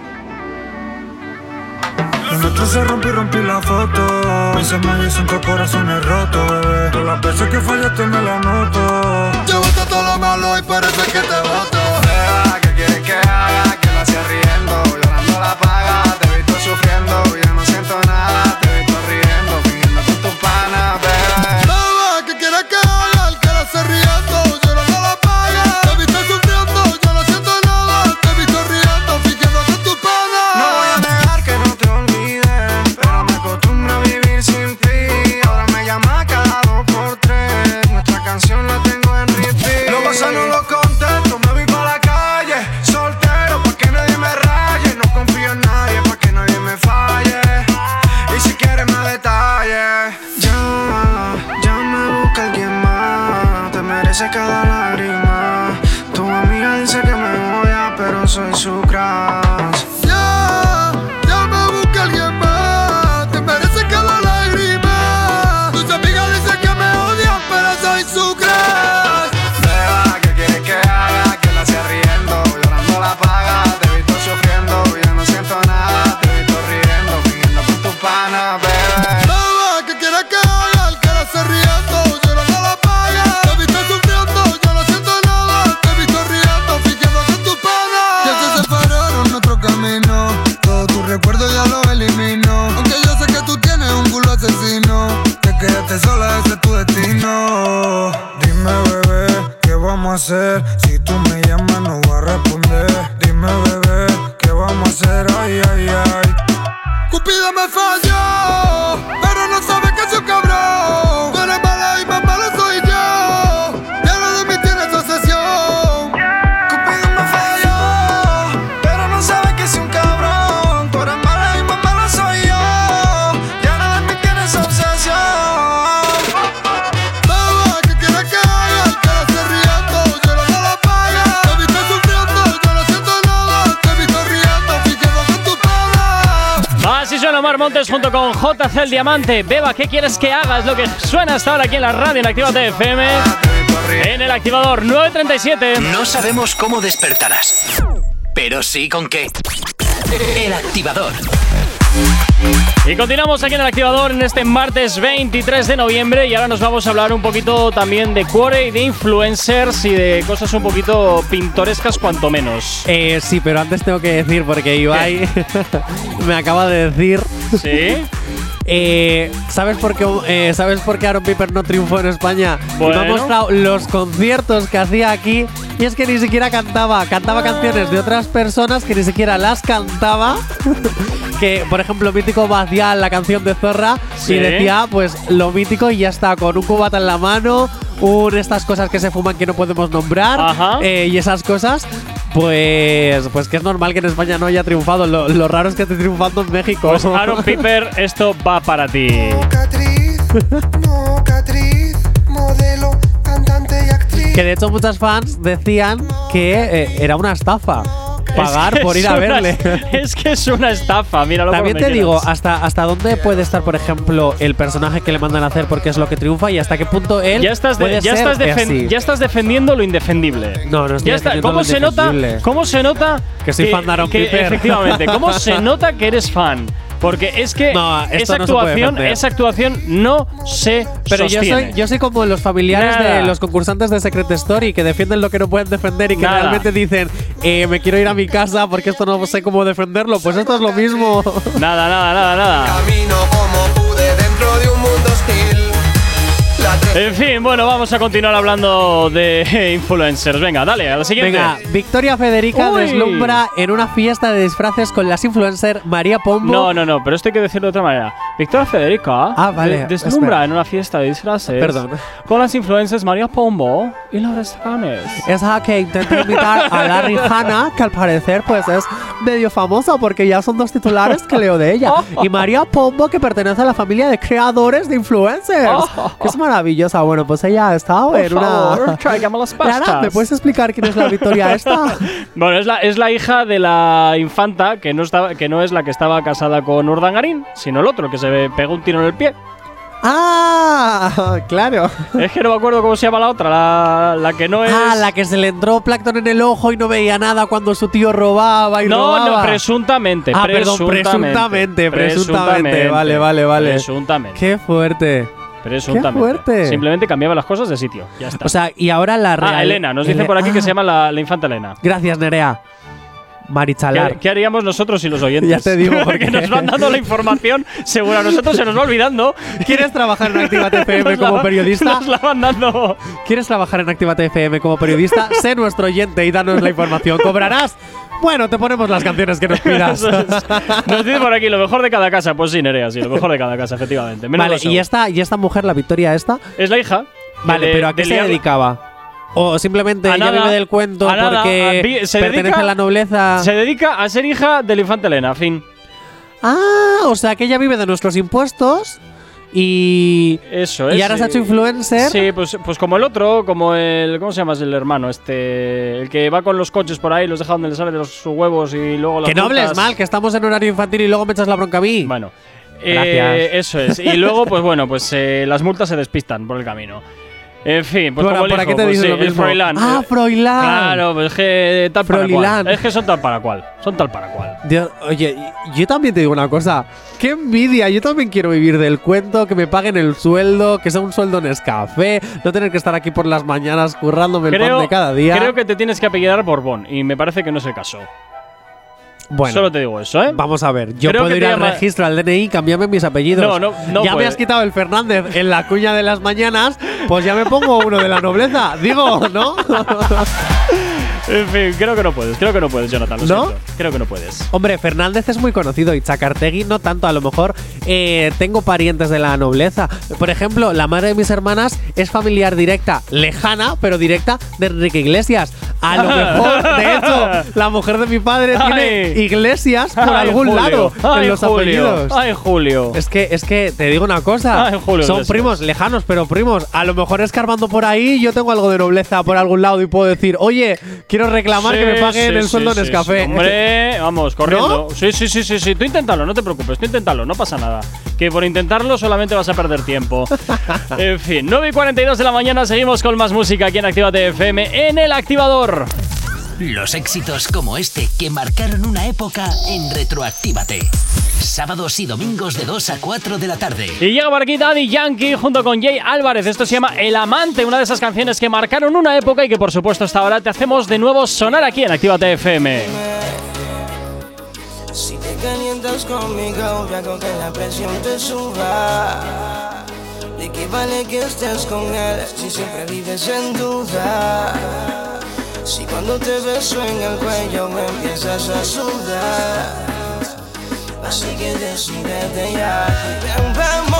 Lo nuestro se rompió y rompí la foto. Mis me dicen que el corazón es roto, bebé. Todas las veces que fallaste me la noto. Llevaste todo lo malo y parece que te voto.
Beba, ¿qué quieres que haga? Que lo hacía riendo, llorando la paga. Te he visto sufriendo, ya
Diamante. Beba, ¿qué quieres que haga? Es lo que suena hasta ahora aquí en la radio en Actívate FM. En el activador 937.
No sabemos cómo despertarás, pero sí con qué. El activador.
Y continuamos aquí en el activador en este martes 23 de noviembre y ahora nos vamos a hablar un poquito también de cuore y de influencers y de cosas un poquito pintorescas cuanto menos.
Eh, sí, pero antes tengo que decir, porque Ibai me acaba de decir.
¿Sí?
Eh, ¿sabes, por qué, eh, ¿Sabes por qué Aaron Piper no triunfó en España? Me ha
Bueno.
mostrado los conciertos que hacía aquí y es que ni siquiera cantaba. Cantaba canciones de otras personas que ni siquiera las cantaba. que, por ejemplo, Mítico Bacial, la canción de Zorra,
Sí.
y decía, pues, lo mítico y ya está, con un cubata en la mano, un estas cosas que se fuman que no podemos nombrar, eh, y esas cosas. Pues, pues que es normal que en España no haya triunfado. Lo, lo raro es que esté triunfando en México.
Pues Aaron Piper, esto va para ti.
Que de hecho muchas fans decían que eh, era una estafa pagar
Es que
por ir
es
a
una-
verle.
Es que es una estafa, míralo
También te digo, hasta, hasta dónde puede estar, por ejemplo, el personaje que le mandan a hacer porque es lo que triunfa y hasta qué punto él
ya estás, de-
puede
ya,
ser
estás defen-
así.
ya estás defendiendo lo indefendible.
No, no estoy
ya está.
defendiendo
¿Cómo
lo
se nota?
indefendible.
¿Cómo se nota
Que soy fan de Aaron
que-
Piper.
Efectivamente. ¿Cómo se nota que eres fan? Porque es que
No,
esa
no
actuación,
defender.
esa actuación no se
Pero yo soy, yo soy como los familiares
Nada.
de los concursantes de Secret Story que defienden lo que no pueden defender y que
Nada.
realmente dicen, eh, me quiero ir a mi casa porque esto no sé cómo defenderlo. Pues esto es lo mismo.
Nada, nada, nada, nada.
Camino como pude
En fin, bueno, vamos a continuar hablando de influencers. Venga, dale, a la siguiente.
Venga, Victoria Federica
Uy.
deslumbra en una fiesta de disfraces con las influencers María Pombo.
No, no, no, pero esto hay que decirlo de otra manera. Victoria Federica
Ah, vale,
de- deslumbra
espera.
en una fiesta de disfraces
Perdón.
con las influencers María Pombo y Laura Escanes.
Esa que intenta invitar a Larry Hanna, que al parecer pues es medio famosa porque ya son dos titulares que leo de ella. Y María Pombo, que pertenece a la familia de creadores de influencers. que es maravillosa. Bueno, pues ella ha estado
Por
en
favor,
una...
tráigame las pastas.
¿me puedes explicar quién es la Victoria esta?
Bueno, es la, es la hija de la infanta que no, estaba, que no es la que estaba casada con Urdangarín, sino el otro, que se pegó un tiro en el pie.
¡Ah! Claro.
Es que no me acuerdo cómo se llama la otra, la, la que no es.
Ah, la que se le entró plancton en el ojo y no veía nada cuando su tío robaba y
no,
robaba.
no, presuntamente.
Ah, perdón, presuntamente, presuntamente. Vale, vale, vale.
Presuntamente.
Qué fuerte.
Presuntamente.
Qué fuerte.
Simplemente cambiaba las cosas de sitio. Ya está.
O sea, y ahora la real.
ah, Elena, nos dice
Ele-
por aquí que
Ah,
se llama la, la infanta Elena.
Gracias, Nerea. Marichalar.
¿Qué, qué haríamos nosotros y los oyentes?
Ya te digo,
Porque nos van dando la información, seguro a nosotros se nos va olvidando.
¿Quieres trabajar en Actívate FM
la
como periodista?
Nos la van dando.
¿Quieres trabajar en Actívate FM como periodista? sé nuestro oyente y danos la información. ¿Cobrarás? Bueno, te ponemos las canciones que nos pidas.
Nos dice por aquí lo mejor de cada casa. Pues sí, Nerea, sí, lo mejor de cada casa, efectivamente.
Vale, y esta, y esta mujer, la Victoria esta,
Es la hija.
vale,
de-
pero ¿a qué se dedicaba? ¿O simplemente
A
ella
nada,
vive del cuento
a nada,
porque
a- vi- se
pertenece
dedica-
a la nobleza?
Se dedica a ser hija del infante Elena, fin.
Ah, o sea que ella vive de nuestros impuestos y.
Eso es.
Y ahora se ha hecho
eh,
influencer.
Sí, pues, pues como el otro, como el. ¿Cómo se llama el hermano? Este. El que va con los coches por ahí, los deja donde le salen los sus huevos y luego las
Que no hables mal, que estamos en horario infantil y luego me echas la bronca a mí.
Bueno.
Gracias.
eh, eso es. Y luego, pues bueno, pues eh, las multas se despistan por el camino. En fin, pues
Bueno,
como
te
pues sí,
lo
el
mismo.
Froilán.
Ah, Froilán.
Claro, pues es que tal para
Froilán.
cual. Es que son tal para cual. Son tal para cual.
Dios, oye, yo también te digo una cosa. ¡Qué envidia! Yo también quiero vivir del cuento, que me paguen el sueldo, que sea un sueldo en Escafé, no tener que estar aquí por las mañanas currándome el pan de cada día.
creo que te tienes que apellidar Borbón y me parece que no es el caso.
Bueno,
Solo te digo eso, ¿eh?
vamos a ver. Yo
Creo
puedo
que
ir
te
al
llama-
registro, al DNI, cambiarme mis apellidos.
No, no, no
Ya me has quitado el Fernández en la cuña de las mañanas, pues ya me pongo uno de la nobleza. Digo, ¿no?
En fin, creo que no puedes, creo que no puedes, Jonathan. lo
¿No?
siento. Creo que no puedes.
Hombre, Fernández es muy conocido y Chacartegui no tanto. A lo mejor eh, tengo parientes de la nobleza. Por ejemplo, la madre de mis hermanas es familiar directa, lejana, pero directa de Enrique Iglesias. A lo mejor, de hecho, la mujer de mi padre tiene
Ay.
iglesias por
Ay,
algún
Julio.
lado
Ay,
en los
Julio.
apellidos.
Ay, Julio.
Es que, es que te digo una cosa.
Ay, Julio
Son
Iglesias.
primos lejanos, pero primos. A lo mejor escarbando por ahí, yo tengo algo de nobleza por algún lado y puedo decir, oye, quiero reclamar que me paguen
sí,
el sueldo
sí,
en.
Hombre, vamos, corriendo. Sí, sí, sí, sí, sí. Tú inténtalo, no te preocupes, tú inténtalo, no pasa nada. Que por intentarlo solamente vas a perder tiempo. en fin, 9 y 42 de la mañana seguimos con más música aquí en Actívate FM en el activador.
Los éxitos como este que marcaron una época en Retroactívate. Sábados y domingos de 2 a 4 de la tarde.
Y llega por aquí Daddy Yankee junto con Jay Álvarez. Esto se llama El Amante, una de esas canciones que marcaron una época y que por supuesto hasta ahora te hacemos de nuevo sonar aquí en Actívate FM.
Si te calientas conmigo, que la presión te suba. ¿De qué vale que estés con él si siempre vives en duda? Si cuando te beso en el cuello me empiezas a sudar. Así que decídete ya. Ven, vámonos.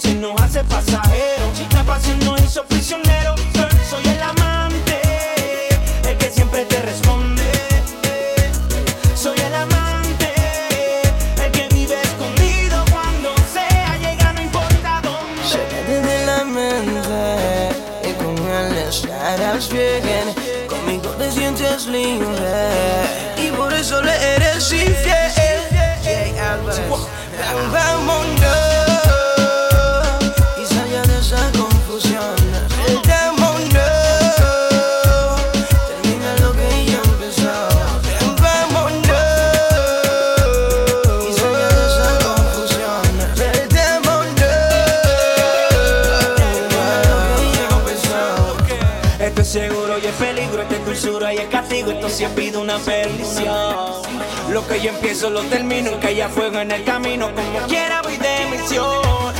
Se nos hace pasajero. Si la pasión nos hizo prisionero, sí pide una perdición. Lo que yo empiezo lo termino, que haya fuego en el camino, como quiera voy de misión.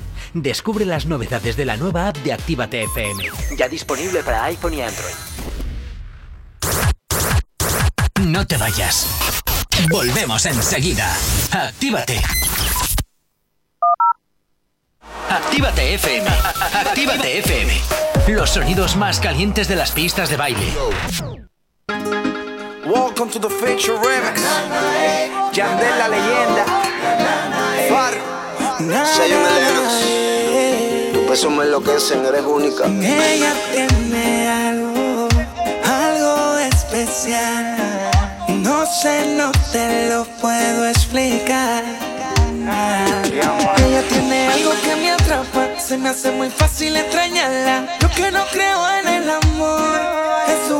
Descubre las novedades de la nueva app de Actívate FM. Ya disponible para iPhone y Android. No te vayas. Volvemos enseguida. Actívate. Actívate FM. Actívate FM. Los sonidos más calientes de las pistas de baile.
Welcome to the Fiction Remix. Yandel la leyenda. Far.
Zion Lennox. Tu peso me enloquecen, eres única.
Ella tiene algo, algo especial. No sé, no te lo puedo explicar. Ella tiene algo que me atrapa, se me hace muy fácil extrañarla. Yo que no creo en el amor, es su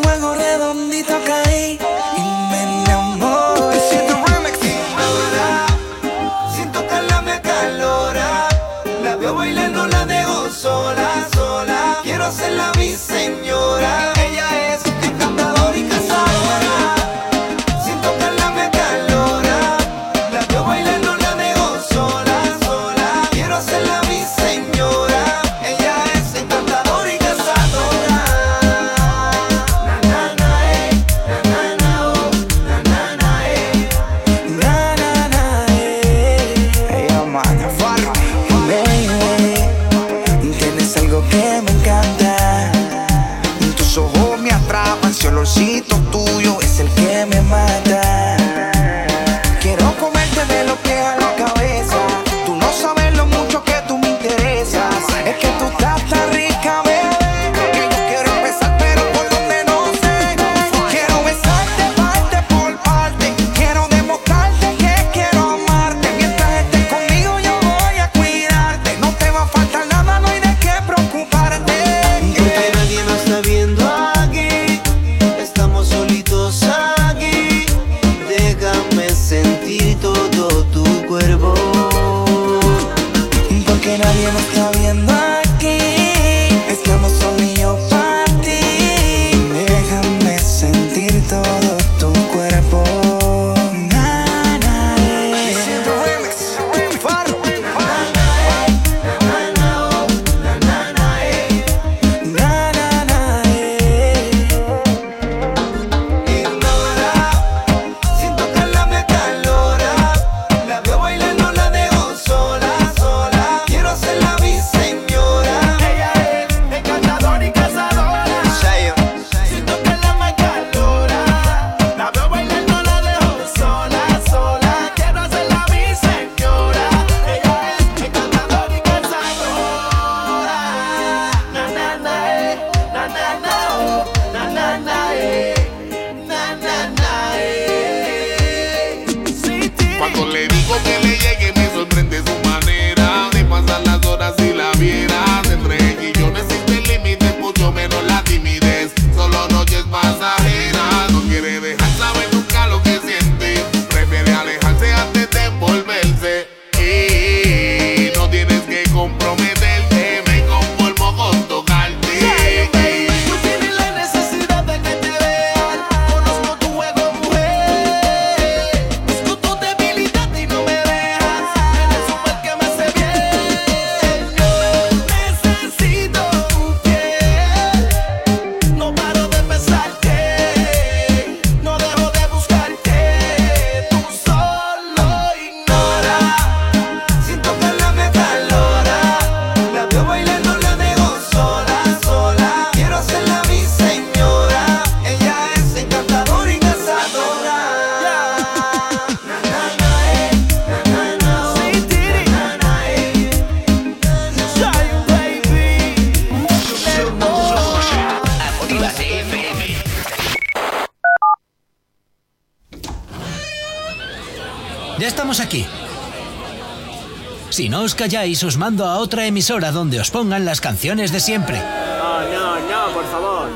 calláis, os mando a otra emisora donde os pongan las canciones de siempre.
No, no, no, por favor.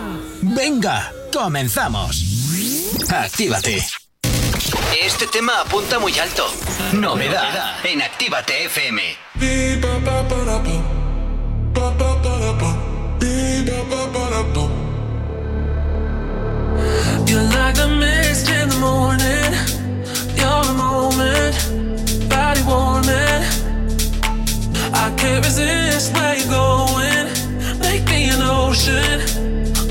Venga, comenzamos. Actívate. Este tema apunta muy alto. Novedad en Actívate FM.
You're like the mist in the morning. You're the moment, body warming. Can't resist where you're going. Make me an ocean,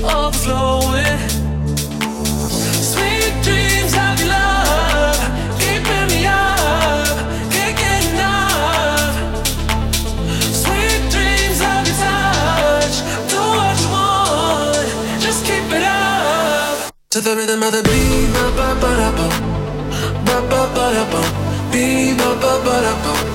overflowing. Sweet dreams of your love, keeping me up, can't get enough. Sweet dreams of your touch, do what you want, just keep it up. To the rhythm of the beat, ba ba ba da ba, ba ba da beat ba ba ba da ba.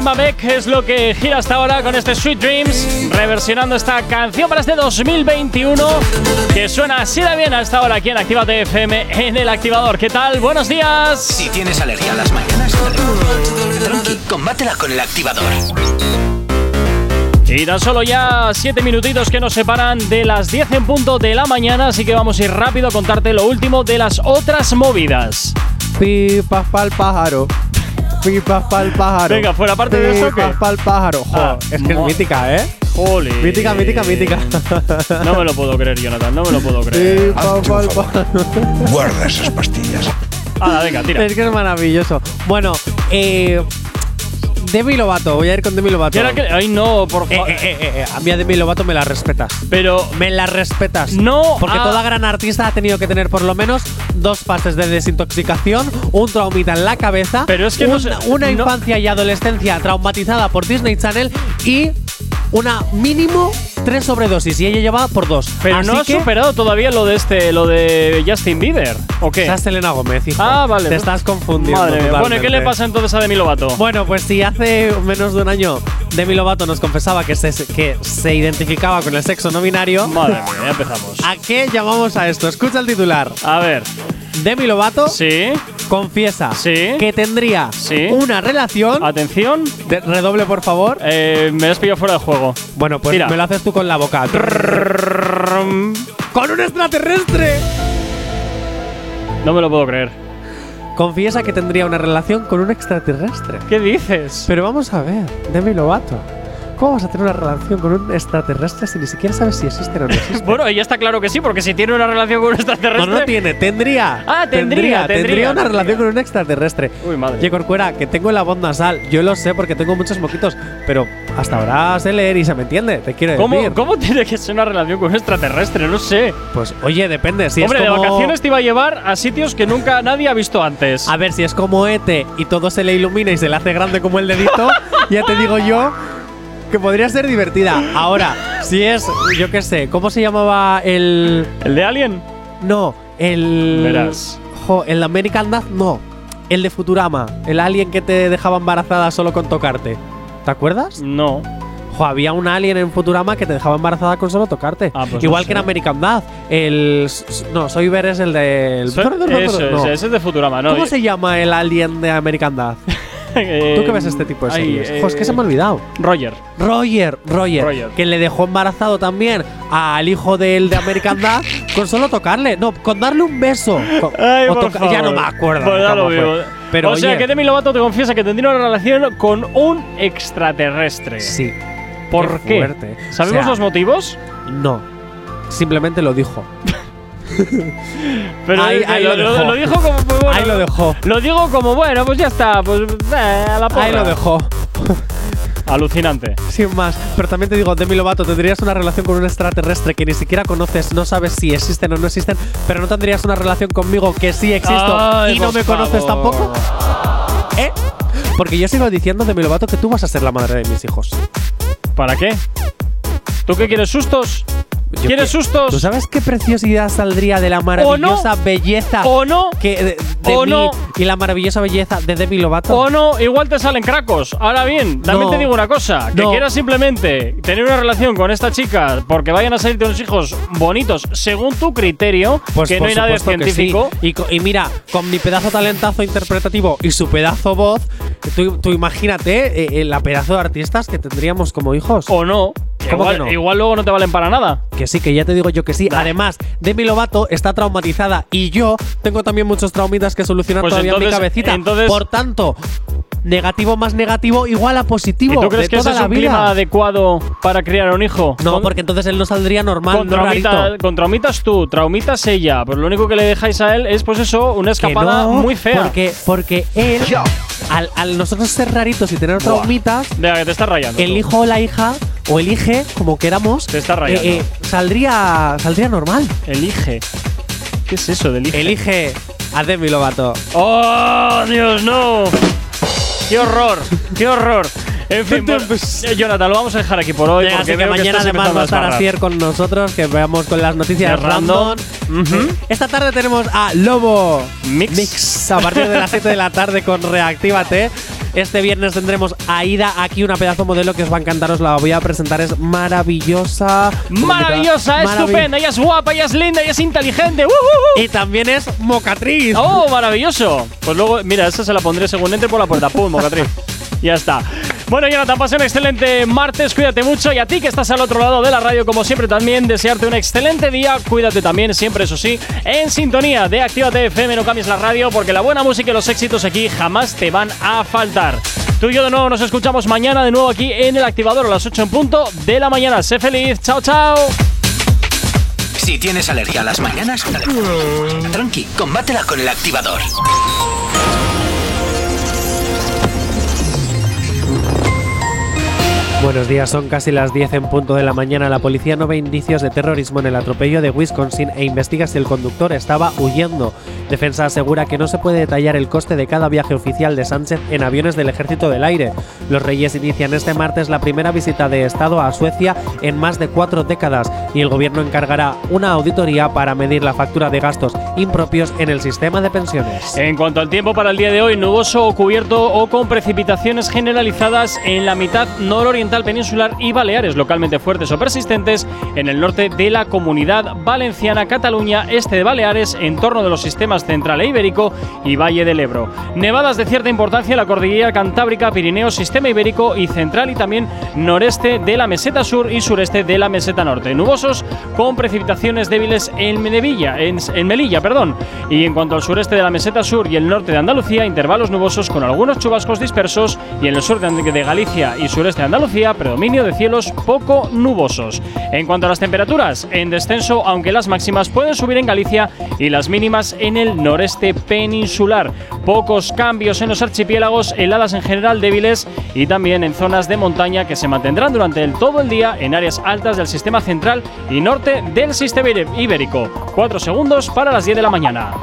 Y Imabek es lo que gira hasta ahora con este Sweet Dreams, reversionando esta canción para este 2021 que suena así de bien hasta ahora aquí en Actívate FM en el activador. ¿Qué tal? Buenos días.
Si tienes alergia a las mañanas, tranqui, combátela con el activador.
Y tan solo ya 7 minutitos que nos separan de las 10 en punto de la mañana, así que vamos a ir rápido a contarte lo último de las otras movidas.
Pipas pa'l pájaro. Pipas pa'l pájaro.
Venga, fuera parte de eso, ¿qué?
Pipas pa'l pájaro. Jo,
Ah,
es que es
mo-
mítica, ¿eh?
Jolín.
Mítica, mítica, mítica.
No me lo puedo creer, Jonathan, no me lo puedo creer.
Pipas pa'l pájaro.
Guarda esas pastillas.
Ah, venga, tira.
Es que es maravilloso. Bueno, eh. Demi Lovato, voy a ir con Demi Lovato.
¿Qué era que- Ay, no, por
Eh,
favor.
eh, eh, eh, a mí a Demi Lovato me la respetas.
Pero
Me la respetas.
No,
Porque
ah.
toda gran artista ha tenido que tener por lo menos dos fases de desintoxicación, un traumita en la cabeza,
Pero es que no
un-
sé-
una
no-
infancia y adolescencia traumatizada por Disney Channel y una mínimo tres sobredosis. Y ella lleva por dos.
Pero
Así
no has
que
superado todavía lo de este, lo de Justin Bieber, ¿o qué?
esa es Selena Gómez, hijo.
Ah, vale.
Te estás confundiendo.
Madre mía. Bueno, ¿y qué le pasa entonces a Demi Lovato?
Bueno, pues si hace menos de un año Demi Lovato nos confesaba que se, que se identificaba con el sexo no binario,
Madre mía, ya empezamos.
¿a qué llamamos a esto? Escucha el titular.
A ver.
Demi Lovato
Sí.
confiesa
Sí.
que tendría
Sí.
una relación.
Atención.
de- redoble, por favor.
Eh, me has pillado fuera de juego.
Bueno, pues
Tira.
me lo haces tú con la boca. ¡Con un extraterrestre!
No me lo puedo creer.
Confiesa que tendría una relación con un extraterrestre.
¿Qué dices?
Pero vamos a ver, Demi Lovato. ¿Cómo vas a tener una relación con un extraterrestre si ni siquiera sabes si existe o no existe?
Bueno, ya está claro que sí, porque si tiene una relación con un extraterrestre.
No, no tiene, tendría.
Ah, tendría, tendría,
una
tendría.
relación con un extraterrestre.
Uy, madre.
Oye, Corcuera, que tengo la voz nasal. Yo lo sé porque tengo muchos moquitos. Pero hasta ahora sé leer y se me entiende. Te quiero
¿Cómo,
decir.
¿Cómo tiene que ser una relación con un extraterrestre? No sé.
Pues oye, depende. Si
Hombre,
es como-
de vacaciones te iba a llevar a sitios que nunca nadie ha visto antes.
A ver, si es como Ete y todo se le ilumina y se le hace grande como el dedito, ya te digo yo que podría ser divertida. Ahora, si es, yo qué sé, ¿cómo se llamaba el.
¿El de Alien?
No, el.
Verás.
Jo, el American Dad, no. El de Futurama. El alien que te dejaba embarazada solo con tocarte. ¿Te acuerdas?
No.
Jo, había un alien en Futurama que te dejaba embarazada con solo tocarte.
Ah, pues
Igual
no
que en. American Dad. El. No, Soy Ver es el del.
So- Eso,
No.
ese, ese es de Futurama, ¿no?
¿Cómo se llama el alien de American Dad?
Eh,
¿Tú qué ves este tipo de
ay,
series? Jo, es que se me ha olvidado.
Roger.
Roger, Roger,
Roger.
que le dejó embarazado también al hijo del de American Dad con solo tocarle, no, con darle un beso. Con-
Ay,
o
por
toca-
favor.
ya no me acuerdo.
Pues ya lo veo.
Pero
o sea que Demi Lovato te confiesa que tendría una relación con un extraterrestre.
sí,
¿Por
qué.
¿Sabemos
O sea,
los motivos?
no, simplemente lo dijo.
Pero
Ahí- ahí
lo,
lo
dijo como. pues, bueno,
Ahí lo dejó.
Lo digo como, bueno, pues ya está. Pues eh, a la porra.
Ahí lo dejó.
Alucinante.
Sin más. Pero también te digo, Demi Lovato, tendrías una relación con un extraterrestre que ni siquiera conoces, no sabes si existen o no existen, pero no tendrías una relación conmigo que sí existo
Ay,
y no me conoces tampoco. ¿Eh? Porque yo sigo diciendo, Demi Lovato, que tú vas a ser la madre de mis hijos.
¿Para qué? ¿Tú qué quieres sustos? ¿Quieres
que-
sustos?
¿Tú sabes qué preciosidad saldría de la maravillosa belleza
¿O no?
que de, de
¿O
mí
no?
y la maravillosa belleza de Demi Lovato?
O no, igual te salen cracos. Ahora bien, también
No.
te digo una cosa: que quieras simplemente tener una relación con esta chica porque vayan a salirte unos hijos bonitos según tu criterio,
Pues
que no hay
que
científico.
sí. Y, mira, con mi pedazo talentazo interpretativo y su pedazo voz, tú, tú imagínate eh, eh, la pedazo de artistas que tendríamos como hijos.
O no.
¿Cómo
igual,
que no?
igual luego no te valen para nada.
Que sí, que ya te digo yo que sí. Además, Demi Lovato está traumatizada y yo tengo también muchos traumitas que solucionar
Pues
todavía en mi cabecita.
entonces-
Por tanto, negativo más negativo igual a
¿Y
positivo.
tú crees
de
que ese
toda
es
la
un
vida.
clima adecuado para criar un hijo?
No,
Con-
porque entonces él no saldría normal,
con,
no
traumita- con traumitas tú, traumitas ella. Pero lo único que le dejáis a él es, pues eso, una escapada
no,
muy fea.
Porque, porque él, al, al nosotros ser raritos y tener
Buah.
traumitas,
Venga, que te estás rayando.
el
tú.
hijo o la hija, o elige, como queramos,
Te está rayando.
eh, eh, saldría, saldría normal.
Elige. ¿Qué es eso de elige?
Elige a Demi Lovato.
¡Oh, Dios, no! ¡Qué horror! ¡Qué horror! En fin, bueno, eh, Jonathan, lo vamos a dejar aquí por hoy.
Venga,
porque
así que
veo
mañana además va a estar. Asier con nosotros, que veamos con las noticias
De random.
random.
Ujú.
Esta tarde tenemos a Lobo
Mix.
a partir de las 7 de la tarde con Reactívate. Este viernes tendremos a Ida aquí, una pedazo modelo que os va a encantar, os la voy a presentar, es maravillosa.
Maravillosa,
Maravi-
estupenda, ella es guapa, ella es linda, ella es inteligente. ¡Uh, uh, uh!
Y también es mocatriz.
¡Oh, maravilloso! Pues luego, mira, esa se la pondré según entre por la puerta. ¡Pum, mocatriz! ya está. Bueno, Jonathan, pasa un excelente martes, cuídate mucho. Y a ti que estás al otro lado de la radio, como siempre, también desearte un excelente día. Cuídate también, siempre, eso sí, en sintonía de Actívate FM. No cambies la radio, porque la buena música y los éxitos aquí jamás te van a faltar. Tú y yo de nuevo nos escuchamos mañana, de nuevo aquí en el activador a las 8 en punto de la mañana. Sé feliz, chao, chao.
Si tienes alergia a las mañanas, tranqui, combátela con el activador.
Buenos días, son casi las 10 en punto de la mañana. La policía no ve indicios de terrorismo en el atropello de Wisconsin e investiga si el conductor estaba huyendo. Defensa asegura que no se puede detallar el coste de cada viaje oficial de Sánchez en aviones del Ejército del Aire. Los Reyes inician este martes la primera visita de Estado a Suecia en más de cuatro décadas y el gobierno encargará una auditoría para medir la factura de gastos impropios en el sistema de pensiones.
En cuanto al tiempo para el día de hoy, nuboso o cubierto o con precipitaciones generalizadas en la mitad nororiental peninsular y Baleares, localmente fuertes o persistentes en el norte de la comunidad valenciana, Cataluña, este de Baleares, en torno de los sistemas central e ibérico y Valle del Ebro. Nevadas de cierta importancia en la cordillera cantábrica, Pirineo, sistema ibérico y central y también noreste de la meseta sur y sureste de la meseta norte. Nubosos con precipitaciones débiles en Melilla, en, en Melilla, perdón. Y en cuanto al sureste de la meseta sur y el norte de Andalucía, intervalos nubosos con algunos chubascos dispersos y en el sur de, de Galicia y sureste de Andalucía, predominio de cielos poco nubosos. En cuanto a las temperaturas, en descenso, aunque las máximas pueden subir en Galicia y las mínimas en el noreste peninsular. Pocos cambios en los archipiélagos, heladas en general débiles y también en zonas de montaña que se mantendrán durante todo el día en áreas altas del sistema central y norte del sistema ibérico. Cuatro segundos para las 10 de la mañana.